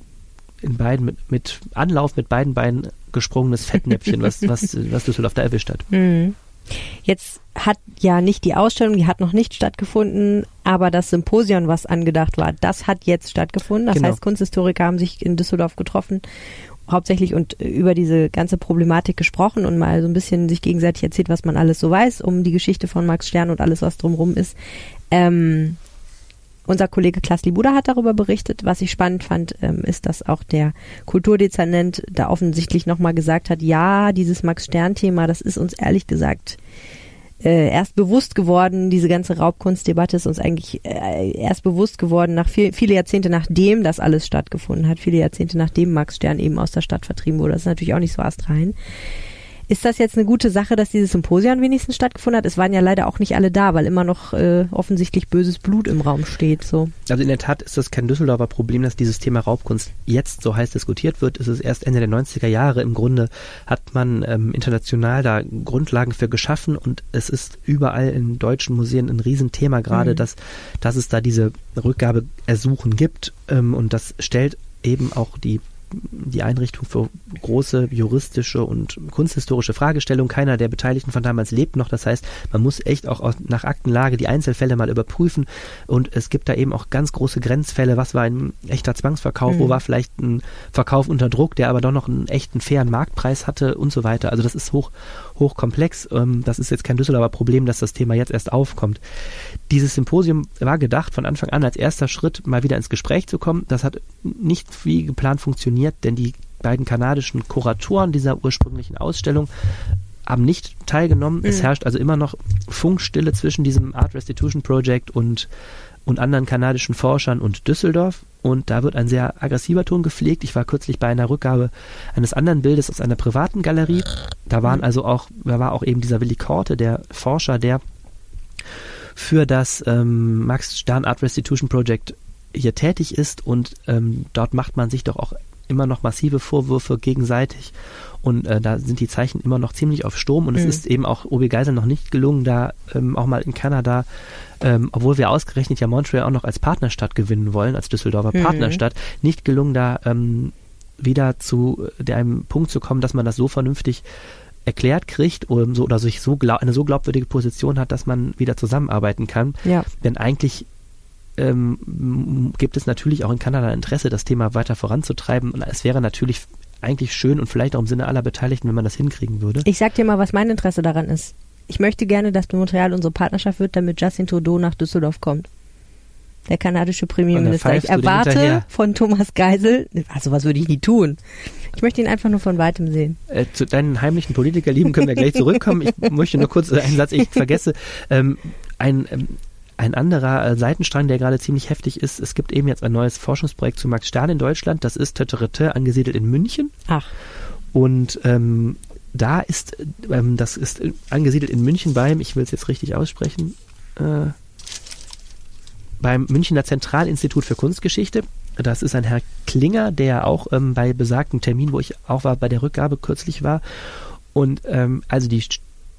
in beiden mit, mit Anlauf mit beiden Beinen gesprungenes Fettnäpfchen, was, was, was Düsseldorf da erwischt hat. Mhm. Jetzt hat ja nicht die Ausstellung, die hat noch nicht stattgefunden, aber das Symposion, was angedacht war, das hat jetzt stattgefunden. Das Genau. heißt, Kunsthistoriker haben sich in Düsseldorf getroffen, hauptsächlich und über diese ganze Problematik gesprochen und mal so ein bisschen sich gegenseitig erzählt, was man alles so weiß um die Geschichte von Max Stern und alles, was drumherum ist. Ähm, unser Kollege Klaas Libuda hat darüber berichtet. Was ich spannend fand, ähm, ist, dass auch der Kulturdezernent da offensichtlich nochmal gesagt hat, ja, dieses Max-Stern-Thema, das ist uns ehrlich gesagt äh, erst bewusst geworden, diese ganze Raubkunstdebatte ist uns eigentlich äh, erst bewusst geworden, nach viel, viele Jahrzehnte nachdem das alles stattgefunden hat, viele Jahrzehnte nachdem Max Stern eben aus der Stadt vertrieben wurde. Das ist natürlich auch nicht so astrein. Ist das jetzt eine gute Sache, dass dieses Symposium wenigstens stattgefunden hat? Es waren ja leider auch nicht alle da, weil immer noch äh, offensichtlich böses Blut im Raum steht. So. Also in der Tat ist das kein Düsseldorfer Problem, dass dieses Thema Raubkunst jetzt so heiß diskutiert wird. Es ist erst Ende der 90er Jahre. Im Grunde hat man ähm, international da Grundlagen für geschaffen und es ist überall in deutschen Museen ein Riesenthema gerade, Mhm. dass, dass es da diese Rückgabeersuchen gibt ähm, und das stellt eben auch die die Einrichtung für große juristische und kunsthistorische Fragestellungen. Keiner der Beteiligten von damals lebt noch. Das heißt, man muss echt auch aus, nach Aktenlage die Einzelfälle mal überprüfen. Und es gibt da eben auch ganz große Grenzfälle. Was war ein echter Zwangsverkauf? Wo Mhm. war vielleicht ein Verkauf unter Druck, der aber doch noch einen echten fairen Marktpreis hatte und so weiter. Also das ist hoch, hochkomplex. Ähm, das ist jetzt kein Düsseldorfer Problem, dass das Thema jetzt erst aufkommt. Dieses Symposium war gedacht von Anfang an als erster Schritt mal wieder ins Gespräch zu kommen. Das hat nicht wie geplant funktioniert, denn die beiden kanadischen Kuratoren dieser ursprünglichen Ausstellung haben nicht teilgenommen. Es Mhm. herrscht also immer noch Funkstille zwischen diesem Art Restitution Project und, und anderen kanadischen Forschern und Düsseldorf. Und da wird ein sehr aggressiver Ton gepflegt. Ich war kürzlich bei einer Rückgabe eines anderen Bildes aus einer privaten Galerie. Da waren also auch, da war auch eben dieser Willi Korte, der Forscher, der für das ähm, Max Stern Art Restitution Project hier tätig ist und ähm, dort macht man sich doch auch immer noch massive Vorwürfe gegenseitig und äh, da sind die Zeichen immer noch ziemlich auf Sturm und es Mhm. ist eben auch Obi Geisel noch nicht gelungen, da ähm, auch mal in Kanada, ähm, obwohl wir ausgerechnet ja Montreal auch noch als Partnerstadt gewinnen wollen, als Düsseldorfer Mhm. Partnerstadt, nicht gelungen, da ähm, wieder zu äh, einem Punkt zu kommen, dass man das so vernünftig erklärt kriegt um so, oder sich so glaub, eine so glaubwürdige Position hat, dass man wieder zusammenarbeiten kann. Ja. Denn eigentlich ähm, gibt es natürlich auch in Kanada Interesse, das Thema weiter voranzutreiben. Und es wäre natürlich eigentlich schön und vielleicht auch im Sinne aller Beteiligten, wenn man das hinkriegen würde. Ich sag dir mal, was mein Interesse daran ist. Ich möchte gerne, dass Montreal unsere Partnerschaft wird, damit Justin Trudeau nach Düsseldorf kommt. der kanadische Premierminister. Ich erwarte von Thomas Geisel, also was würde ich nie tun. Ich möchte ihn einfach nur von weitem sehen. Äh, zu deinen heimlichen Politikerlieben können wir gleich zurückkommen. Ich [LAUGHS] möchte nur kurz einen Satz, ich vergesse. Ähm, ein, ähm, ein anderer äh, Seitenstrang, der gerade ziemlich heftig ist, es gibt eben jetzt ein neues Forschungsprojekt zu Max Stern in Deutschland. Das ist Töterete angesiedelt in München. Ach, Und ähm, da ist, ähm, das ist angesiedelt in München beim, ich will es jetzt richtig aussprechen, äh, beim Münchner Zentralinstitut für Kunstgeschichte. Das ist ein Herr Klinger, der auch ähm, bei besagtem Termin, wo ich auch war, bei der Rückgabe kürzlich war. Und ähm, also die,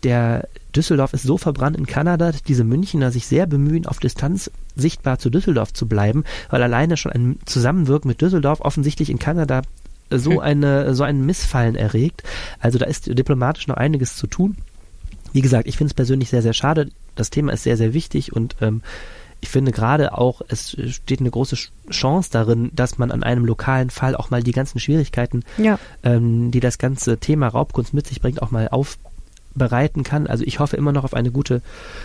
der Düsseldorf ist so verbrannt in Kanada, dass diese Münchner sich sehr bemühen, auf Distanz sichtbar zu Düsseldorf zu bleiben, weil alleine schon ein Zusammenwirken mit Düsseldorf offensichtlich in Kanada so eine so einen Missfallen erregt. Also da ist diplomatisch noch einiges zu tun. Wie gesagt, ich finde es persönlich sehr, sehr schade. Das Thema ist sehr, sehr wichtig und ähm, ich finde gerade auch, es steht eine große Ch- Chance darin, dass man an einem lokalen Fall auch mal die ganzen Schwierigkeiten, ja. ähm, die das ganze Thema Raubkunst mit sich bringt, auch mal aufbereiten kann. Also ich hoffe immer noch auf eine gute,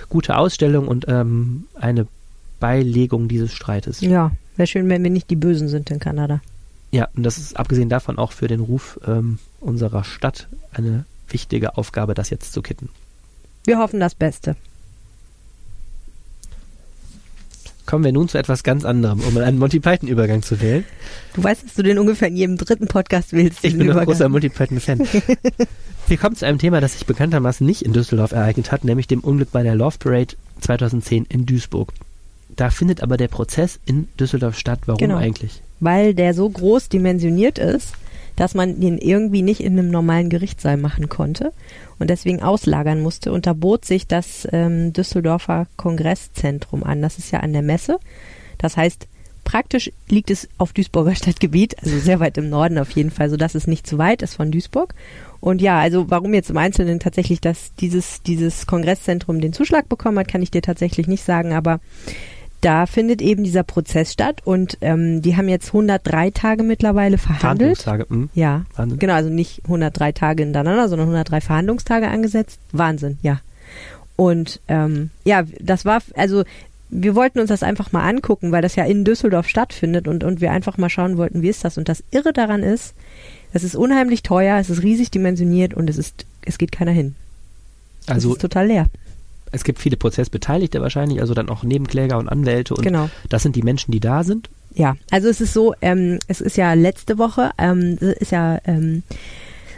gute Ausstellung und ähm, eine Beilegung dieses Streites. Ja, wäre schön, wenn wir nicht die Bösen sind in Kanada. Ja, und das ist abgesehen davon auch für den Ruf ähm, unserer Stadt eine wichtige Aufgabe, das jetzt zu kitten. Wir hoffen das Beste. Kommen wir nun zu etwas ganz anderem, um einen Monty Python-Übergang zu wählen. Du weißt, dass du den ungefähr in jedem dritten Podcast willst. Ich bin ein Übergang. großer Monty Python-Fan. [LAUGHS] Wir kommen zu einem Thema, das sich bekanntermaßen nicht in Düsseldorf ereignet hat, nämlich dem Unglück bei der Love Parade 2010 in Duisburg. Da findet aber der Prozess in Düsseldorf statt. Warum Genau. eigentlich? Weil der so groß dimensioniert ist, dass man den irgendwie nicht in einem normalen Gerichtssaal machen konnte und deswegen auslagern musste. Und da bot sich das ähm, Düsseldorfer Kongresszentrum an. Das ist ja an der Messe. Das heißt, praktisch liegt es auf Duisburger Stadtgebiet, also sehr weit im Norden auf jeden Fall, sodass es nicht zu weit ist von Duisburg. Und ja, also warum jetzt im Einzelnen tatsächlich dass dieses, dieses Kongresszentrum den Zuschlag bekommen hat, kann ich dir tatsächlich nicht sagen, aber da findet eben dieser Prozess statt und ähm, die haben jetzt 103 Tage mittlerweile verhandelt. Verhandlungstage. Hm? Ja, Wahnsinn. genau, also nicht 103 Tage hintereinander, sondern 103 Verhandlungstage angesetzt. Wahnsinn, ja. Und ähm, ja, das war, also wir wollten uns das einfach mal angucken, weil das ja in Düsseldorf stattfindet und, und wir einfach mal schauen wollten, wie ist das. Und das Irre daran ist, es ist unheimlich teuer, es ist riesig dimensioniert und es ist, es geht keiner hin. Es Also ist total leer. Es gibt viele Prozessbeteiligte wahrscheinlich, also dann auch Nebenkläger und Anwälte und Genau. das sind die Menschen, die da sind. Ja, also es ist so, ähm, es ist ja letzte Woche, ähm, ist ja, ähm,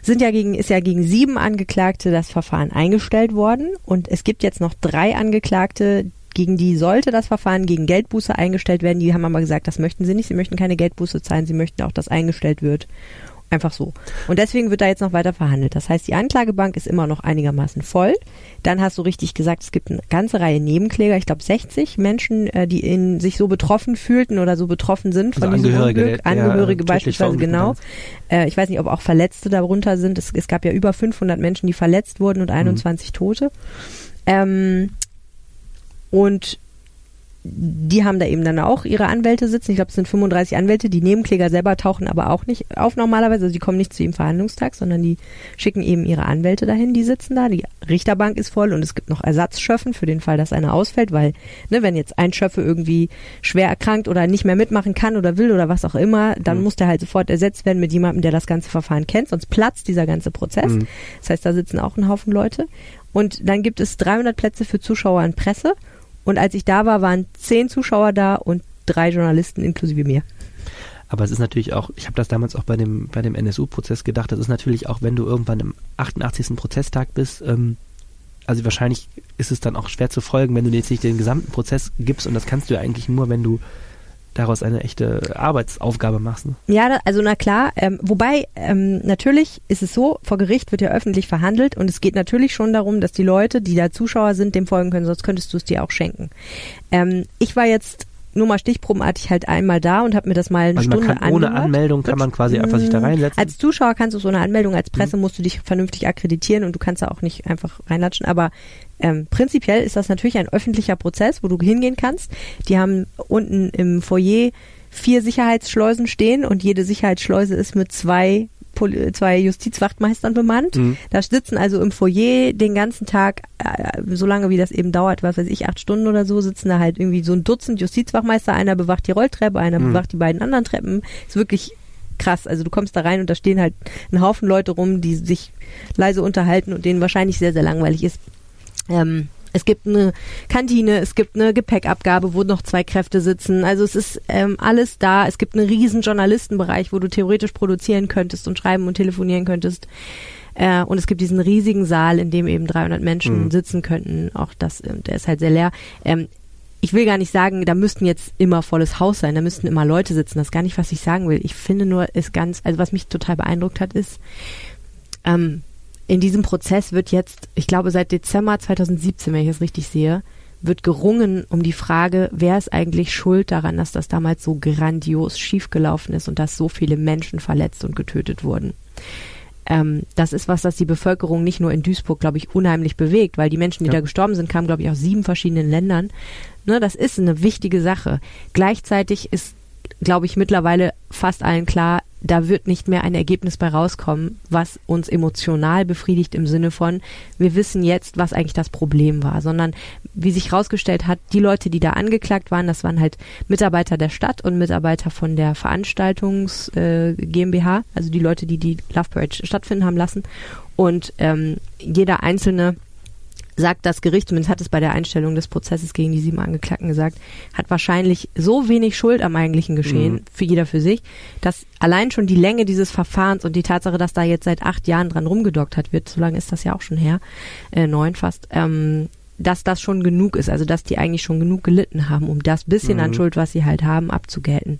sind ja gegen, ist ja gegen sieben Angeklagte das Verfahren eingestellt worden und es gibt jetzt noch drei Angeklagte, gegen die sollte das Verfahren gegen Geldbuße eingestellt werden. Die haben aber gesagt, das möchten sie nicht, sie möchten keine Geldbuße zahlen, sie möchten auch, dass eingestellt wird. Einfach so. Und deswegen wird da jetzt noch weiter verhandelt. Das heißt, die Anklagebank ist immer noch einigermaßen voll. Dann hast du richtig gesagt, es gibt eine ganze Reihe Nebenkläger. Ich glaube 60 Menschen, äh, die in, sich so betroffen fühlten oder so betroffen sind von Also diesem Angehörige Unglück. Angehörige beispielsweise, genau. Äh, ich weiß nicht, ob auch Verletzte darunter sind. Es, es gab ja über 500 Menschen, die verletzt wurden und 21 Tote. Ähm, und die haben da eben dann auch ihre Anwälte sitzen. Ich glaube, es sind 35 Anwälte. Die Nebenkläger selber tauchen aber auch nicht auf normalerweise. Also die kommen nicht zu ihrem Verhandlungstag, sondern die schicken eben ihre Anwälte dahin. Die sitzen da. Die Richterbank ist voll und es gibt noch Ersatzschöffen für den Fall, dass einer ausfällt, weil, ne, wenn jetzt ein Schöffe irgendwie schwer erkrankt oder nicht mehr mitmachen kann oder will oder was auch immer, dann Mhm. muss der halt sofort ersetzt werden mit jemandem, der das ganze Verfahren kennt, sonst platzt dieser ganze Prozess. Mhm. Das heißt, da sitzen auch ein Haufen Leute. Und dann gibt es 300 Plätze für Zuschauer und Presse. Und als ich da war, waren zehn Zuschauer da und drei Journalisten inklusive mir. Aber es ist natürlich auch, ich habe das damals auch bei dem, bei dem NSU-Prozess gedacht, das ist natürlich auch, wenn du irgendwann im 88. Prozesstag bist, ähm, also wahrscheinlich ist es dann auch schwer zu folgen, wenn du jetzt nicht den gesamten Prozess gibst und das kannst du ja eigentlich nur, wenn du daraus eine echte Arbeitsaufgabe machst. Ne? Ja, also na klar, ähm, wobei ähm, natürlich ist es so, vor Gericht wird ja öffentlich verhandelt und es geht natürlich schon darum, dass die Leute, die da Zuschauer sind, dem folgen können, sonst könntest du es dir auch schenken. Ähm, ich war jetzt nur mal stichprobenartig halt einmal da und habe mir das mal eine Also man Stunde kann ohne. Anmeldung kann man quasi einfach sich da Mm, reinsetzen. Als Zuschauer kannst du so eine Anmeldung, als Mhm. Presse musst du dich vernünftig akkreditieren und du kannst da auch nicht einfach reinlatschen. Aber ähm, prinzipiell ist das natürlich ein öffentlicher Prozess, wo du hingehen kannst. Die haben unten im Foyer vier Sicherheitsschleusen stehen und jede Sicherheitsschleuse ist mit zwei Poli zwei Justizwachtmeistern bemannt. Mhm. Da sitzen also im Foyer den ganzen Tag, äh, so lange wie das eben dauert, was weiß ich, acht Stunden oder so, sitzen da halt irgendwie so ein Dutzend Justizwachmeister. Einer bewacht die Rolltreppe, einer Mhm. bewacht die beiden anderen Treppen. Ist wirklich krass. Also du kommst da rein und da stehen halt ein Haufen Leute rum, die sich leise unterhalten und denen wahrscheinlich sehr, sehr langweilig ist. Ähm, es gibt eine Kantine, es gibt eine Gepäckabgabe, wo noch zwei Kräfte sitzen. Also es ist ähm, alles da. Es gibt einen riesen Journalistenbereich, wo du theoretisch produzieren könntest und schreiben und telefonieren könntest. Äh, und es gibt diesen riesigen Saal, in dem eben 300 Menschen Mhm. sitzen könnten. Auch das, äh, der ist halt sehr leer. Ähm, ich will gar nicht sagen, da müssten jetzt immer volles Haus sein, da müssten immer Leute sitzen. Das ist gar nicht, was ich sagen will. Ich finde nur, ist ganz, also was mich total beeindruckt hat, ist, ähm, in diesem Prozess wird jetzt, ich glaube seit Dezember 2017, wenn ich das richtig sehe, wird gerungen um die Frage, wer ist eigentlich schuld daran, dass das damals so grandios schiefgelaufen ist und dass so viele Menschen verletzt und getötet wurden. Ähm, das ist was, das die Bevölkerung nicht nur in Duisburg, glaube ich, unheimlich bewegt, weil die Menschen, die Ja. da gestorben sind, kamen, glaube ich, aus sieben verschiedenen Ländern. Ne, das ist eine wichtige Sache. Gleichzeitig ist, glaube ich, mittlerweile fast allen klar, da wird nicht mehr ein Ergebnis bei rauskommen, was uns emotional befriedigt im Sinne von, wir wissen jetzt, was eigentlich das Problem war, sondern wie sich herausgestellt hat, die Leute, die da angeklagt waren, das waren halt Mitarbeiter der Stadt und Mitarbeiter von der Veranstaltungs äh, GmbH, also die Leute, die die Love Parade stattfinden haben lassen. Und ähm, jeder einzelne sagt das Gericht, zumindest hat es bei der Einstellung des Prozesses gegen die sieben Angeklagten gesagt, hat wahrscheinlich so wenig Schuld am eigentlichen Geschehen, Mhm. für jeder für sich, dass allein schon die Länge dieses Verfahrens und die Tatsache, dass da jetzt seit acht Jahren dran rumgedockt hat wird, so lange ist das ja auch schon her, äh, neun fast, ähm, dass das schon genug ist, also dass die eigentlich schon genug gelitten haben, um das bisschen an Mhm. Schuld, was sie halt haben, abzugelten.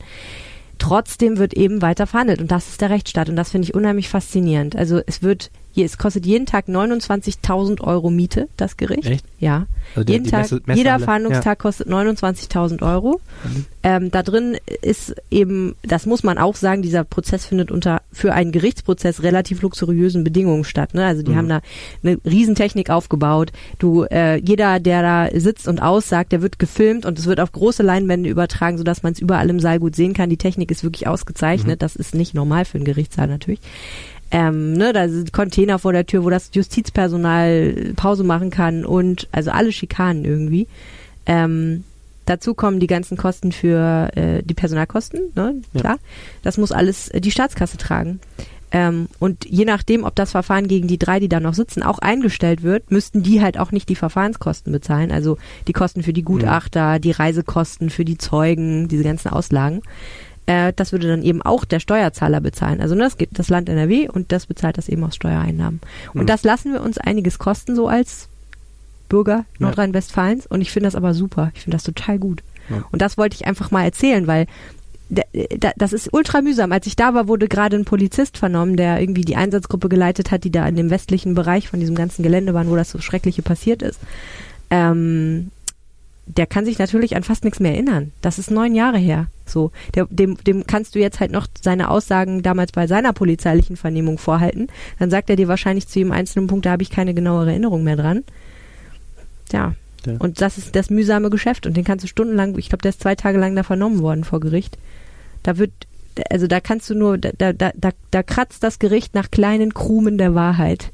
Trotzdem wird eben weiter verhandelt und das ist der Rechtsstaat und das finde ich unheimlich faszinierend. Also es wird, hier, es kostet jeden Tag 29.000 Euro Miete, das Gericht. Echt? Ja. Also die- jeden die Tag, Messe- jeder Messehalle. Verhandlungstag kostet 29.000 Euro. Mhm. Ähm, da drin ist eben, das muss man auch sagen, dieser Prozess findet unter für einen Gerichtsprozess relativ luxuriösen Bedingungen statt. Ne? Also die Mhm. haben da eine Riesentechnik aufgebaut. Du, äh, jeder, der da sitzt und aussagt, der wird gefilmt und es wird auf große Leinwände übertragen, sodass man es überall im Saal gut sehen kann. Die Technik ist wirklich ausgezeichnet. Mhm. Das ist nicht normal für einen Gerichtssaal natürlich. Ähm, ne, da sind Container vor der Tür, wo das Justizpersonal Pause machen kann und also alle Schikanen irgendwie. Ähm, dazu kommen die ganzen Kosten für äh, die Personalkosten, ne, Ja. klar. Das muss alles äh, die Staatskasse tragen. Ähm, und je nachdem, ob das Verfahren gegen die drei, die da noch sitzen, auch eingestellt wird, müssten die halt auch nicht die Verfahrenskosten bezahlen. Also die Kosten für die Gutachter, die Reisekosten für die Zeugen, diese ganzen Auslagen. Äh, das würde dann eben auch der Steuerzahler bezahlen. Also ne, das geht das Land NRW und das bezahlt das eben aus Steuereinnahmen. Und Mhm. das lassen wir uns einiges kosten, so als Bürger Ja. Nordrhein-Westfalens. Und ich finde das aber super. Ich finde das total gut. Ja. Und das wollte ich einfach mal erzählen, weil da, da, das ist ultra mühsam. Als ich da war, wurde gerade ein Polizist vernommen, der irgendwie die Einsatzgruppe geleitet hat, die da in dem westlichen Bereich von diesem ganzen Gelände waren, wo das so Schreckliche passiert ist. Ähm, der kann sich natürlich an fast nichts mehr erinnern. Das ist neun Jahre her. So, der, dem, dem kannst du jetzt halt noch seine Aussagen damals bei seiner polizeilichen Vernehmung vorhalten. Dann sagt er dir wahrscheinlich zu jedem einzelnen Punkt, da habe ich keine genauere Erinnerung mehr dran. Ja. Ja. Und das ist das mühsame Geschäft. Und den kannst du stundenlang, ich glaube, der ist zwei Tage lang da vernommen worden vor Gericht. Da wird, also da kannst du nur, da, da, da, da kratzt das Gericht nach kleinen Krumen der Wahrheit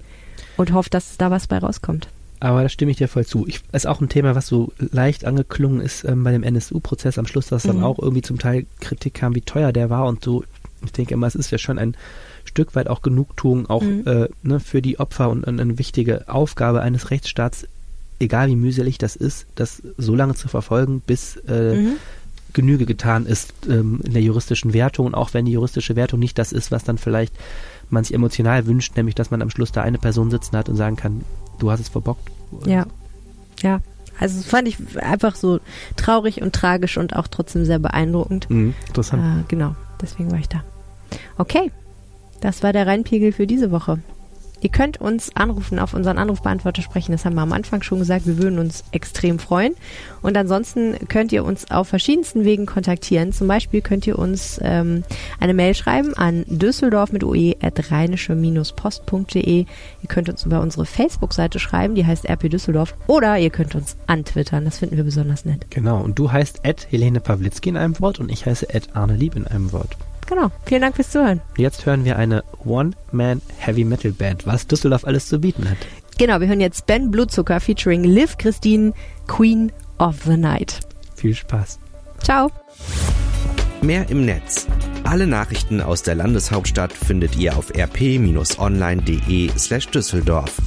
und hofft, dass da was bei rauskommt. Aber da stimme ich dir voll zu. Ich, ist auch ein Thema, was so leicht angeklungen ist ähm, bei dem NSU-Prozess am Schluss, dass dann Mhm. auch irgendwie zum Teil Kritik kam, wie teuer der war und so. Ich denke immer, es ist ja schon ein Stück weit auch Genugtuung, auch Mhm. äh, ne, für die Opfer und, und eine wichtige Aufgabe eines Rechtsstaats, egal wie mühselig das ist, das so lange zu verfolgen, bis äh, Mhm. Genüge getan ist ähm, in der juristischen Wertung und auch wenn die juristische Wertung nicht das ist, was dann vielleicht man sich emotional wünscht, nämlich dass man am Schluss da eine Person sitzen hat und sagen kann, du hast es verbockt. Ja. Ja. Also fand ich einfach so traurig und tragisch und auch trotzdem sehr beeindruckend. Mhm, interessant. Äh, genau, deswegen war ich da. Okay, das war der Rheinpegel für diese Woche. Ihr könnt uns anrufen, auf unseren Anrufbeantworter sprechen. Das haben wir am Anfang schon gesagt. Wir würden uns extrem freuen. Und ansonsten könnt ihr uns auf verschiedensten Wegen kontaktieren. Zum Beispiel könnt ihr uns ähm, eine Mail schreiben an düsseldorf mit oe at rheinische-post.de. Ihr könnt uns über unsere Facebook-Seite schreiben, die heißt RP Düsseldorf. Oder ihr könnt uns antwittern. Das finden wir besonders nett. Genau, und du heißt Ed Helene Pawlitzki in einem Wort und ich heiße Ed Arne Lieb in einem Wort. Genau. Vielen Dank fürs Zuhören. Jetzt hören wir eine One-Man-Heavy-Metal-Band, was Düsseldorf alles zu bieten hat. Genau, wir hören jetzt Ben Blutzucker featuring Liv Christine, Queen of the Night. Viel Spaß. Ciao. Mehr im Netz. Alle Nachrichten aus der Landeshauptstadt findet ihr auf rp-online.de slash Düsseldorf.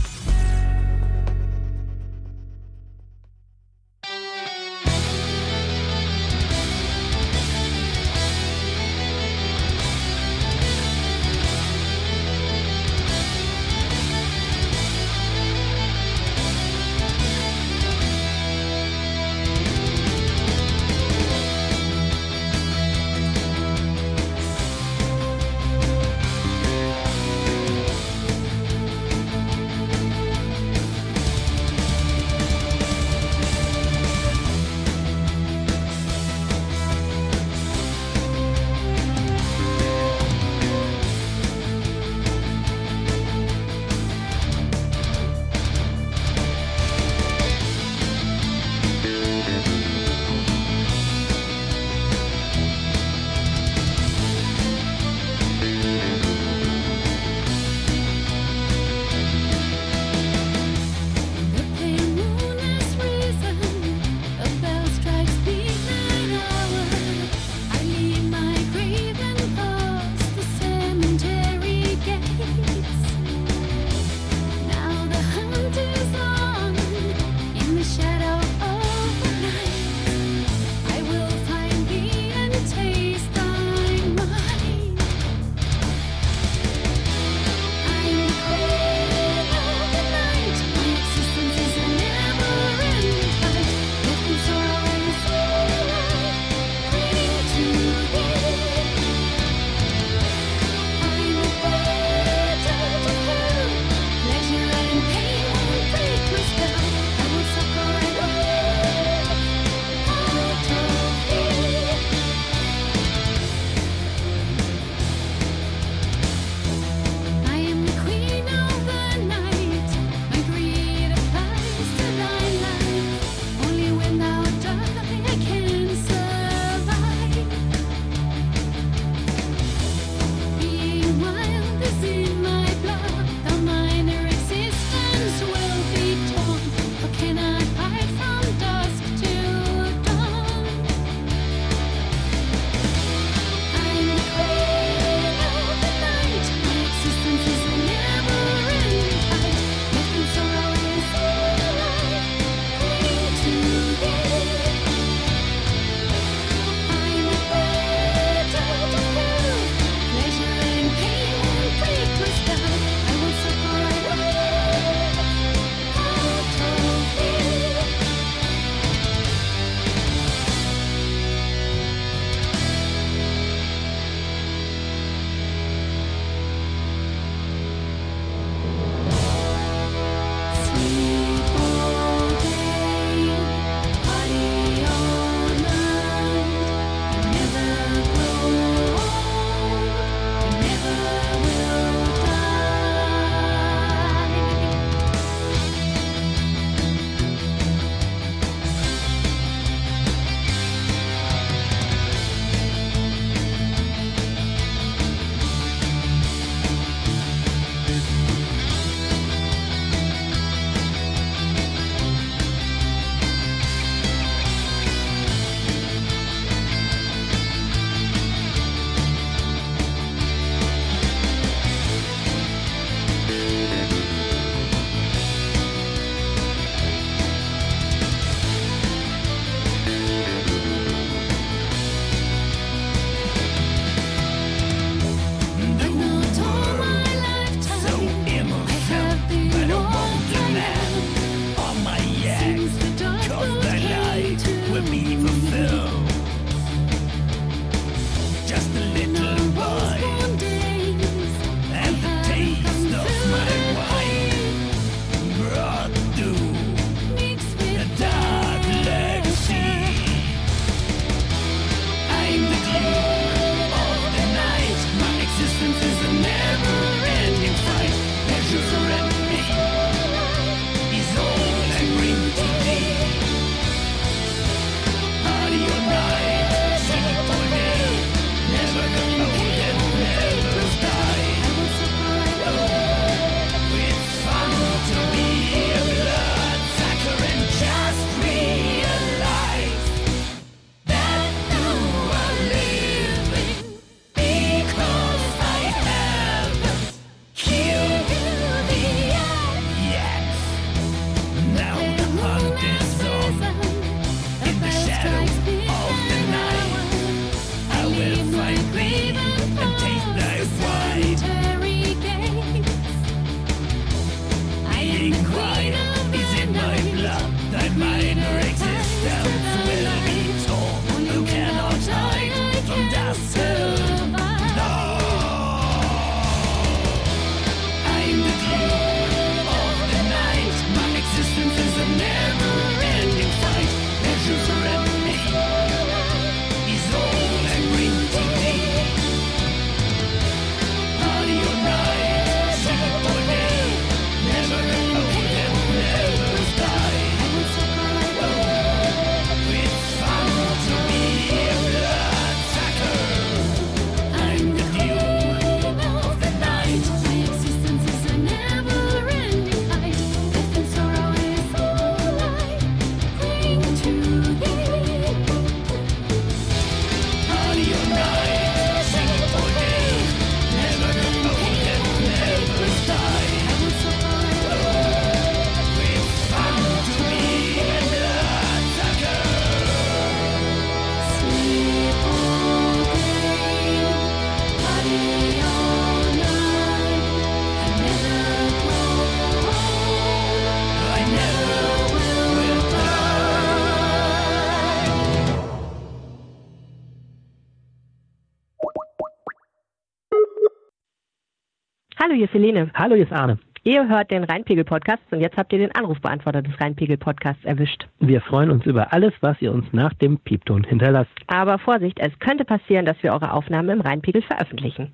Hallo, hier ist Helene. Hallo, hier ist Arne. Ihr hört den Rheinpegel-Podcast und jetzt habt ihr den Anrufbeantworter des Rheinpegel-Podcasts erwischt. Wir freuen uns über alles, was ihr uns nach dem Piepton hinterlasst. Aber Vorsicht, es könnte passieren, dass wir eure Aufnahmen im Rheinpegel veröffentlichen.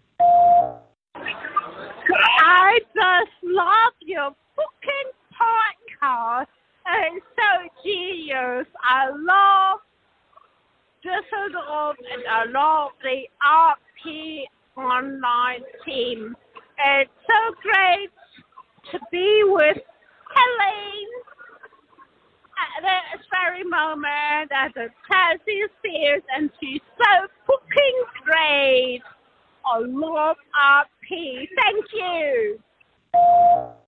I just love your fucking podcast. It's so genius. I love Düsseldorf and I love the RP online team. It's so great to be with Helene at this very moment at the Chelsea Spheres and she's so fucking great. I love RP. Thank you.